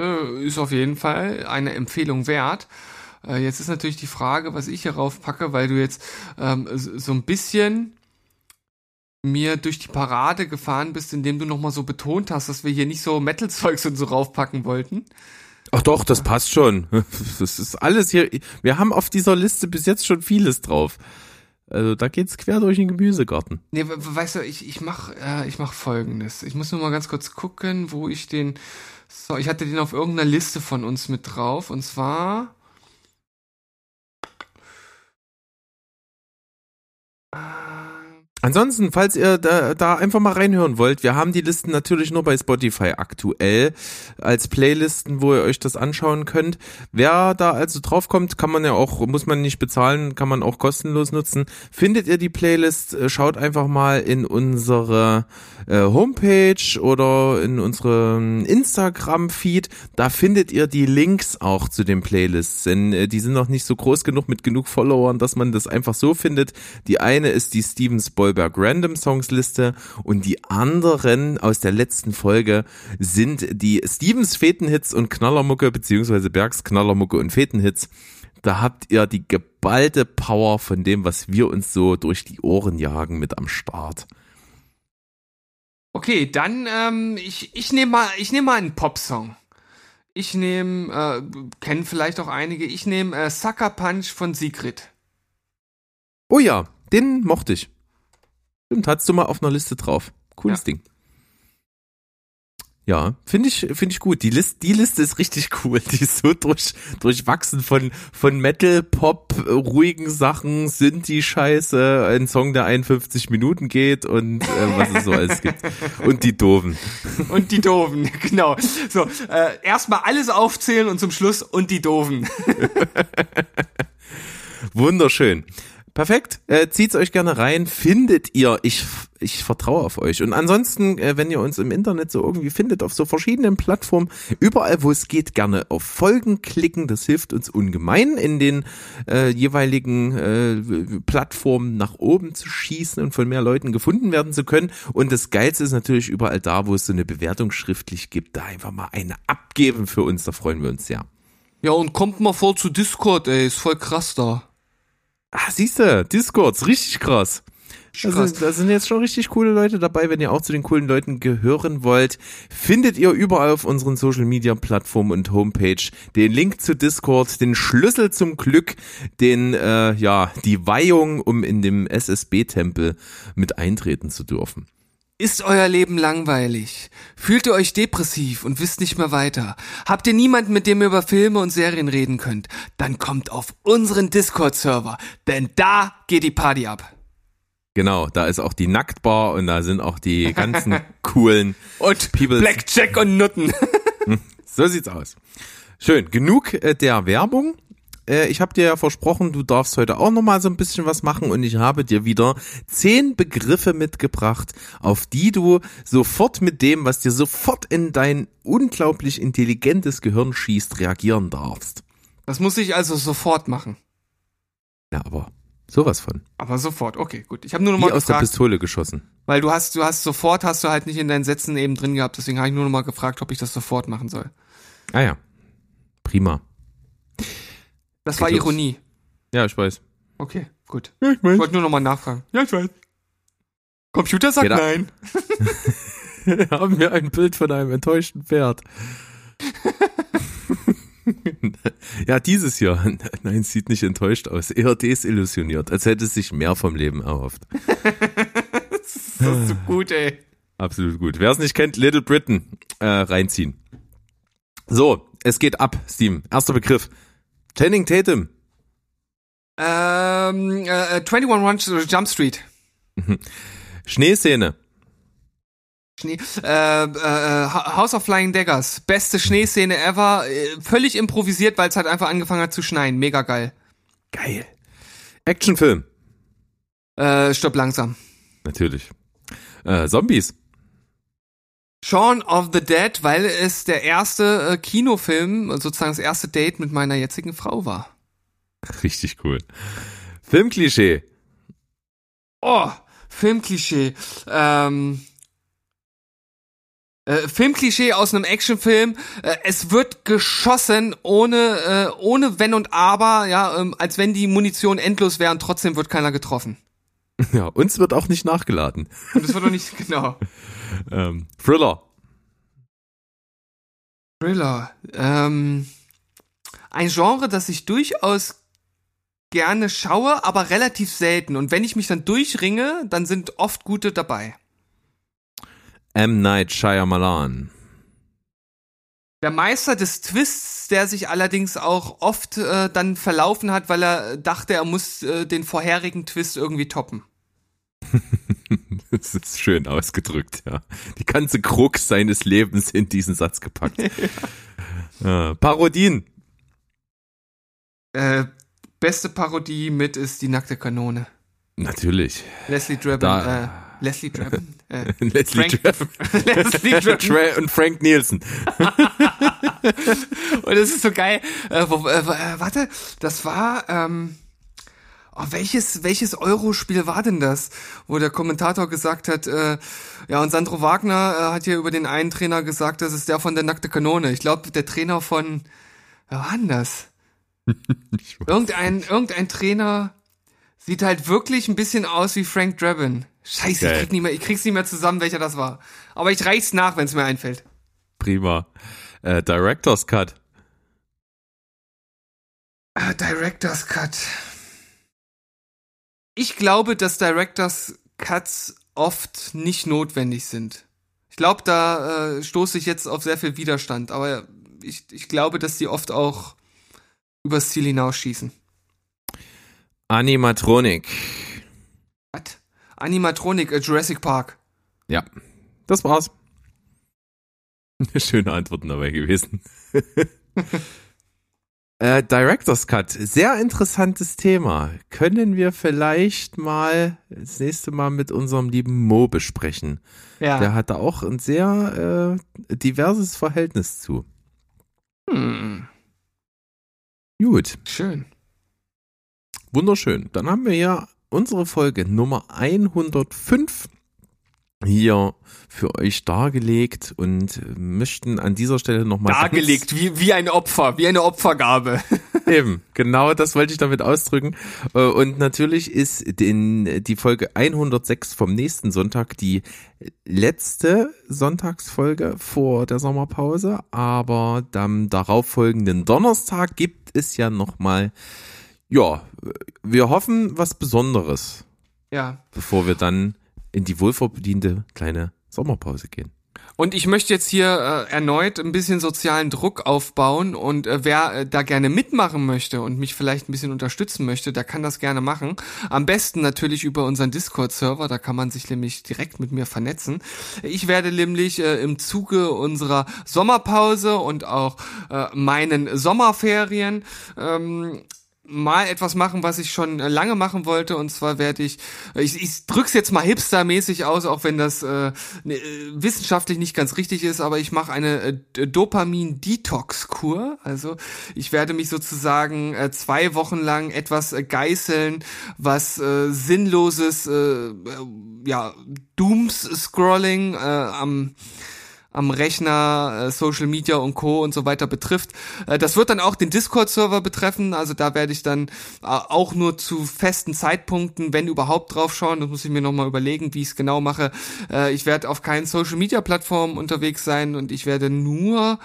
Äh, ist auf jeden Fall eine Empfehlung wert. Äh, jetzt ist natürlich die Frage, was ich hierauf packe, weil du jetzt ähm, so ein bisschen mir durch die Parade gefahren bist, indem du nochmal so betont hast, dass wir hier nicht so Metal-Zeugs und so raufpacken wollten. Ach doch, das passt schon. Das ist alles hier. Wir haben auf dieser Liste bis jetzt schon vieles drauf. Also da geht's quer durch den Gemüsegarten. Nee, weißt du, ich, ich mach, äh, ich mach folgendes. Ich muss nur mal ganz kurz gucken, wo ich den. So, ich hatte den auf irgendeiner Liste von uns mit drauf. Und zwar. Ansonsten, falls ihr da, da einfach mal reinhören wollt, wir haben die Listen natürlich nur bei Spotify aktuell als Playlisten, wo ihr euch das anschauen könnt. Wer da also draufkommt, kann man ja auch, muss man nicht bezahlen, kann man auch kostenlos nutzen. Findet ihr die Playlist, äh, schaut einfach mal in unsere äh, Homepage oder in unserem Instagram-Feed. Da findet ihr die Links auch zu den Playlists, denn äh, die sind noch nicht so groß genug mit genug Followern, dass man das einfach so findet. Die eine ist die Steven Spielberg Random Songs Liste und die anderen aus der letzten Folge sind die Stevens Fetenhits und Knallermucke beziehungsweise Bergs Knallermucke und Fetenhits. Da habt ihr die geballte Power von dem, was wir uns so durch die Ohren jagen mit am Start. Okay, dann ähm, ich ich nehme mal ich nehme mal einen Popsong. Ich nehme äh, kennen vielleicht auch einige. Ich nehme äh, Sucker Punch von Sigrid. Oh ja, den mochte ich. Stimmt, hattest du mal auf einer Liste drauf. Cooles ja. Ding. Ja, finde ich, finde ich gut. Die Liste, die Liste ist richtig cool. Die ist so durch, durchwachsen von, von Metal, Pop, ruhigen Sachen, Sinti Scheiße, ein Song, der 51 Minuten geht und äh, was es so alles gibt. Und die Doofen. Und die Doofen, genau. So, äh, erstmal alles aufzählen und zum Schluss und die Doofen. Wunderschön. Perfekt. Äh, zieht's euch gerne rein. Findet ihr. Ich, ich vertraue auf euch. Und ansonsten, äh, wenn ihr uns im Internet so irgendwie findet, auf so verschiedenen Plattformen, überall wo es geht, gerne auf Folgen klicken. Das hilft uns ungemein, in den äh, jeweiligen äh, Plattformen nach oben zu schießen und von mehr Leuten gefunden werden zu können. Und das Geilste ist natürlich überall da, wo es so eine Bewertung schriftlich gibt, da einfach mal eine abgeben für uns. Da freuen wir uns sehr. Ja, und kommt mal vor zu Discord, ey. Ist voll krass da. Ah, siehst du, Discords, richtig krass. Da sind, da sind jetzt schon richtig coole Leute dabei. Wenn ihr auch zu den coolen Leuten gehören wollt, findet ihr überall auf unseren Social Media Plattformen und Homepage den Link zu Discord, den Schlüssel zum Glück, den, äh, ja, die Weihung, um in dem SSB-Tempel mit eintreten zu dürfen. Ist euer Leben langweilig? Fühlt ihr euch depressiv und wisst nicht mehr weiter? Habt ihr niemanden, mit dem ihr über Filme und Serien reden könnt? Dann kommt auf unseren Discord-Server, denn da geht die Party ab. Genau, da ist auch die Nacktbar und da sind auch die ganzen coolen Und Peoples. Blackjack und Nutten. So sieht's aus. Schön, genug äh, der Werbung. Äh, ich habe dir ja versprochen, du darfst heute auch noch mal so ein bisschen was machen und ich habe dir wieder zehn Begriffe mitgebracht, auf die du sofort mit dem, was dir sofort in dein unglaublich intelligentes Gehirn schießt, reagieren darfst. Das muss ich also sofort machen. Ja, aber sowas von. Aber sofort, okay, gut. Ich habe nur noch Wie mal aus der Pistole geschossen. weil du hast, du hast sofort, hast du halt nicht in deinen Sätzen eben drin gehabt, deswegen habe ich nur noch mal gefragt, ob ich das sofort machen soll. Ah ja, prima. Das war. Ironie. Ja, ich weiß. Okay, gut. Ja, ich Ich wollte nur noch mal nachfragen. Ja, ich weiß. Computer sagt Geht nein. haben wir ein Bild von einem enttäuschten Pferd. ja, dieses Jahr. Nein, sieht nicht enttäuscht aus. Eher desillusioniert, als hätte es sich mehr vom Leben erhofft. Das ist so gut, ey. Absolut gut. Wer es nicht kennt, Little Britain äh, reinziehen. So, es geht ab, Steven. Erster Begriff. Channing Tatum. Ähm, äh, 21 Run Jump Street. Schneeszene. Schnee, äh, äh, House of Flying Daggers. Beste Schneeszene ever. Äh, Völlig improvisiert, weil es halt einfach angefangen hat zu schneien. Mega geil. Geil. Actionfilm. Äh, stopp langsam. Natürlich. Äh, Zombies. Shaun of the Dead, weil es der erste äh, Kinofilm, sozusagen das erste Date mit meiner jetzigen Frau war. Richtig cool. Filmklischee. Oh, Filmklischee. Ähm, äh, Filmklischee aus einem Actionfilm. Äh, es wird geschossen ohne äh, ohne Wenn und Aber, ja, ähm, als wenn die Munition endlos wäre und trotzdem wird keiner getroffen. Ja, uns wird auch nicht nachgeladen. Und es wird doch nicht genau. Ähm, Thriller. Thriller. Ähm, ein Genre, das ich durchaus gerne schaue, aber relativ selten. Und wenn ich mich dann durchringe, dann sind oft gute dabei. M. Night Shyamalan. Der Meister des Twists, der sich allerdings auch oft äh, dann verlaufen hat, weil er dachte, er muss äh, den vorherigen Twist irgendwie toppen. Das ist schön ausgedrückt, ja. Die ganze Krux seines Lebens in diesen Satz gepackt. ja. Parodien. Äh, beste Parodie mit ist die nackte Kanone. Natürlich. Leslie Draven, Da- äh, Leslie Draven, äh, Leslie Frank- Draven. Leslie Draven. Und Frank Nielsen. Und das ist so geil. Äh, wo, äh, äh, warte, das war, ähm, oh, welches, welches Eurospiel war denn das? Wo der Kommentator gesagt hat, äh, ja, und Sandro Wagner äh, hat hier über den einen Trainer gesagt, das ist der von der nackte Kanone. Ich glaube, der Trainer von, wer war denn das? Irgendein, irgendein Trainer sieht halt wirklich ein bisschen aus wie Frank Drabin. Scheiße, Geil. ich, krieg nicht mehr, ich krieg's nicht mehr zusammen, welcher das war. Aber ich reich's nach, wenn es mir einfällt. Prima. Äh, Director's Cut. Ah, Director's Cut. Ich glaube, dass Director's Cuts oft nicht notwendig sind. Ich glaube, da äh, stoße ich jetzt auf sehr viel Widerstand, aber ich, ich glaube, dass die oft auch übers Ziel hinausschießen. Animatronik. Animatronik, äh, Jurassic Park. Ja, das war's. Schöne Antworten dabei gewesen. äh, Director's Cut, sehr interessantes Thema. Können wir vielleicht mal das nächste Mal mit unserem lieben Mo besprechen? Ja. Der hat da auch ein sehr äh, diverses Verhältnis zu. Hm, Gut, schön. wunderschön. Dann haben wir ja unsere Folge Nummer 105 hier für euch dargelegt und möchten an dieser Stelle nochmal Dargelegt, wie, wie ein Opfer, wie eine Opfergabe. Eben, genau das wollte ich damit ausdrücken. Äh, Und natürlich ist den, die Folge 106 vom nächsten Sonntag die letzte Sonntagsfolge vor der Sommerpause, aber am darauffolgenden Donnerstag gibt es ja nochmal, ja, wir hoffen was Besonderes, Ja. bevor wir dann in die wohlverdiente kleine Sommerpause gehen. Und ich möchte jetzt hier äh, erneut ein bisschen sozialen Druck aufbauen und äh, wer äh, da gerne mitmachen möchte und mich vielleicht ein bisschen unterstützen möchte, der kann das gerne machen. Am besten natürlich über unseren Discord-Server, da kann man sich nämlich direkt mit mir vernetzen. Ich werde nämlich äh, im Zuge unserer Sommerpause und auch äh, meinen Sommerferien ähm, mal etwas machen, was ich schon äh, lange machen wollte. Und zwar werde ich, äh, ich, ich drück's jetzt mal hipstermäßig aus, auch wenn das äh, ne, äh, wissenschaftlich nicht ganz richtig ist, aber ich mache eine äh, Dopamin-Detox-Kur. Also ich werde mich sozusagen äh, zwei Wochen lang etwas äh, geißeln, was äh, sinnloses, äh, äh, ja, Dooms-Scrolling äh, am am Rechner, äh, Social Media und Co. und so weiter betrifft. Äh, das wird dann auch den Discord-Server betreffen, also da werde ich dann äh, auch nur zu festen Zeitpunkten, wenn überhaupt drauf schauen. Das muss ich mir nochmal überlegen, wie ich es genau mache. Äh, ich werde auf keinen Social Media Plattformen unterwegs sein und ich werde nur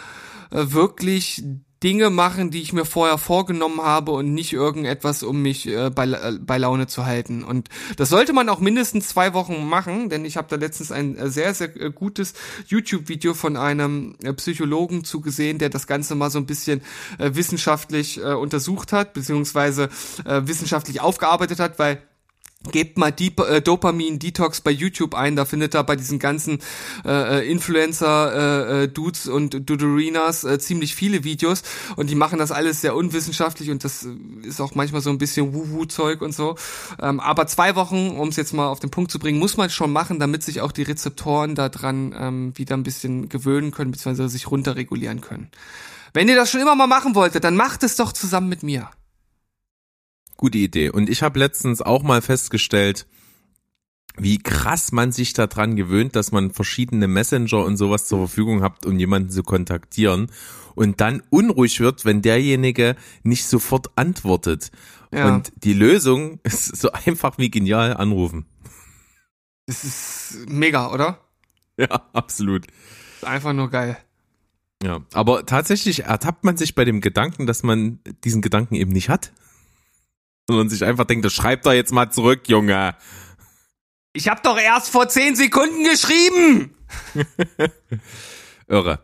äh, wirklich Dinge machen, die ich mir vorher vorgenommen habe und nicht irgendetwas, um mich äh, bei, äh, bei Laune zu halten. Und das sollte man auch mindestens zwei Wochen machen, denn ich habe da letztens ein äh, sehr, sehr äh, gutes YouTube-Video von einem äh, Psychologen zugesehen, der das Ganze mal so ein bisschen äh, wissenschaftlich äh, untersucht hat, beziehungsweise äh, wissenschaftlich aufgearbeitet hat, weil Gebt mal Deep, äh, Dopamin Detox bei YouTube ein, da findet ihr bei diesen ganzen äh, äh, Influencer äh, äh, Dudes und Duderinas äh, ziemlich viele Videos und die machen das alles sehr unwissenschaftlich und das äh, ist auch manchmal so ein bisschen Wuhu Zeug und so. Ähm, aber zwei Wochen, um es jetzt mal auf den Punkt zu bringen, muss man schon machen, damit sich auch die Rezeptoren daran ähm, wieder ein bisschen gewöhnen können beziehungsweise sich runterregulieren können. Wenn ihr das schon immer mal machen wolltet, dann macht es doch zusammen mit mir. Gute Idee. Und ich habe letztens auch mal festgestellt, wie krass man sich daran gewöhnt, dass man verschiedene Messenger und sowas zur Verfügung hat, um jemanden zu kontaktieren und dann unruhig wird, wenn derjenige nicht sofort antwortet. Ja. Und die Lösung ist so einfach wie genial anrufen. Das ist mega, oder? Ja, absolut. Ist einfach nur geil. Ja, aber tatsächlich ertappt man sich bei dem Gedanken, dass man diesen Gedanken eben nicht hat, sondern sich einfach denkt, das schreibt doch jetzt mal zurück, Junge. Ich hab doch erst vor zehn Sekunden geschrieben. Irre.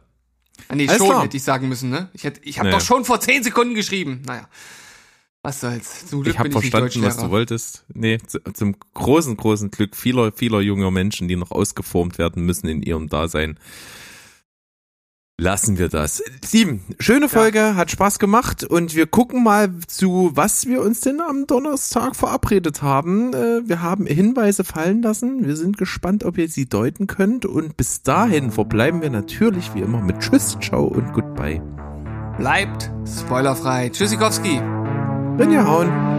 Ah, nee, Alles schon klar. hätte ich sagen müssen, ne? Ich hätte, ich habe Naja. doch schon vor zehn Sekunden geschrieben. Naja. Was soll's. Zum Glück Ich habe verstanden, was du wolltest. Nee, zu, zum großen, großen Glück vieler, vieler junger Menschen, die noch ausgeformt werden müssen in ihrem Dasein. Lassen wir das. Steven, schöne Folge, hat Spaß gemacht und wir gucken mal zu, was wir uns denn am Donnerstag verabredet haben. Äh, Wir haben Hinweise fallen lassen. Wir sind gespannt, ob ihr sie deuten könnt und bis dahin verbleiben wir natürlich wie immer mit Tschüss, Ciao und Goodbye. Bleibt spoilerfrei. Tschüssikowski. Ihr hauen.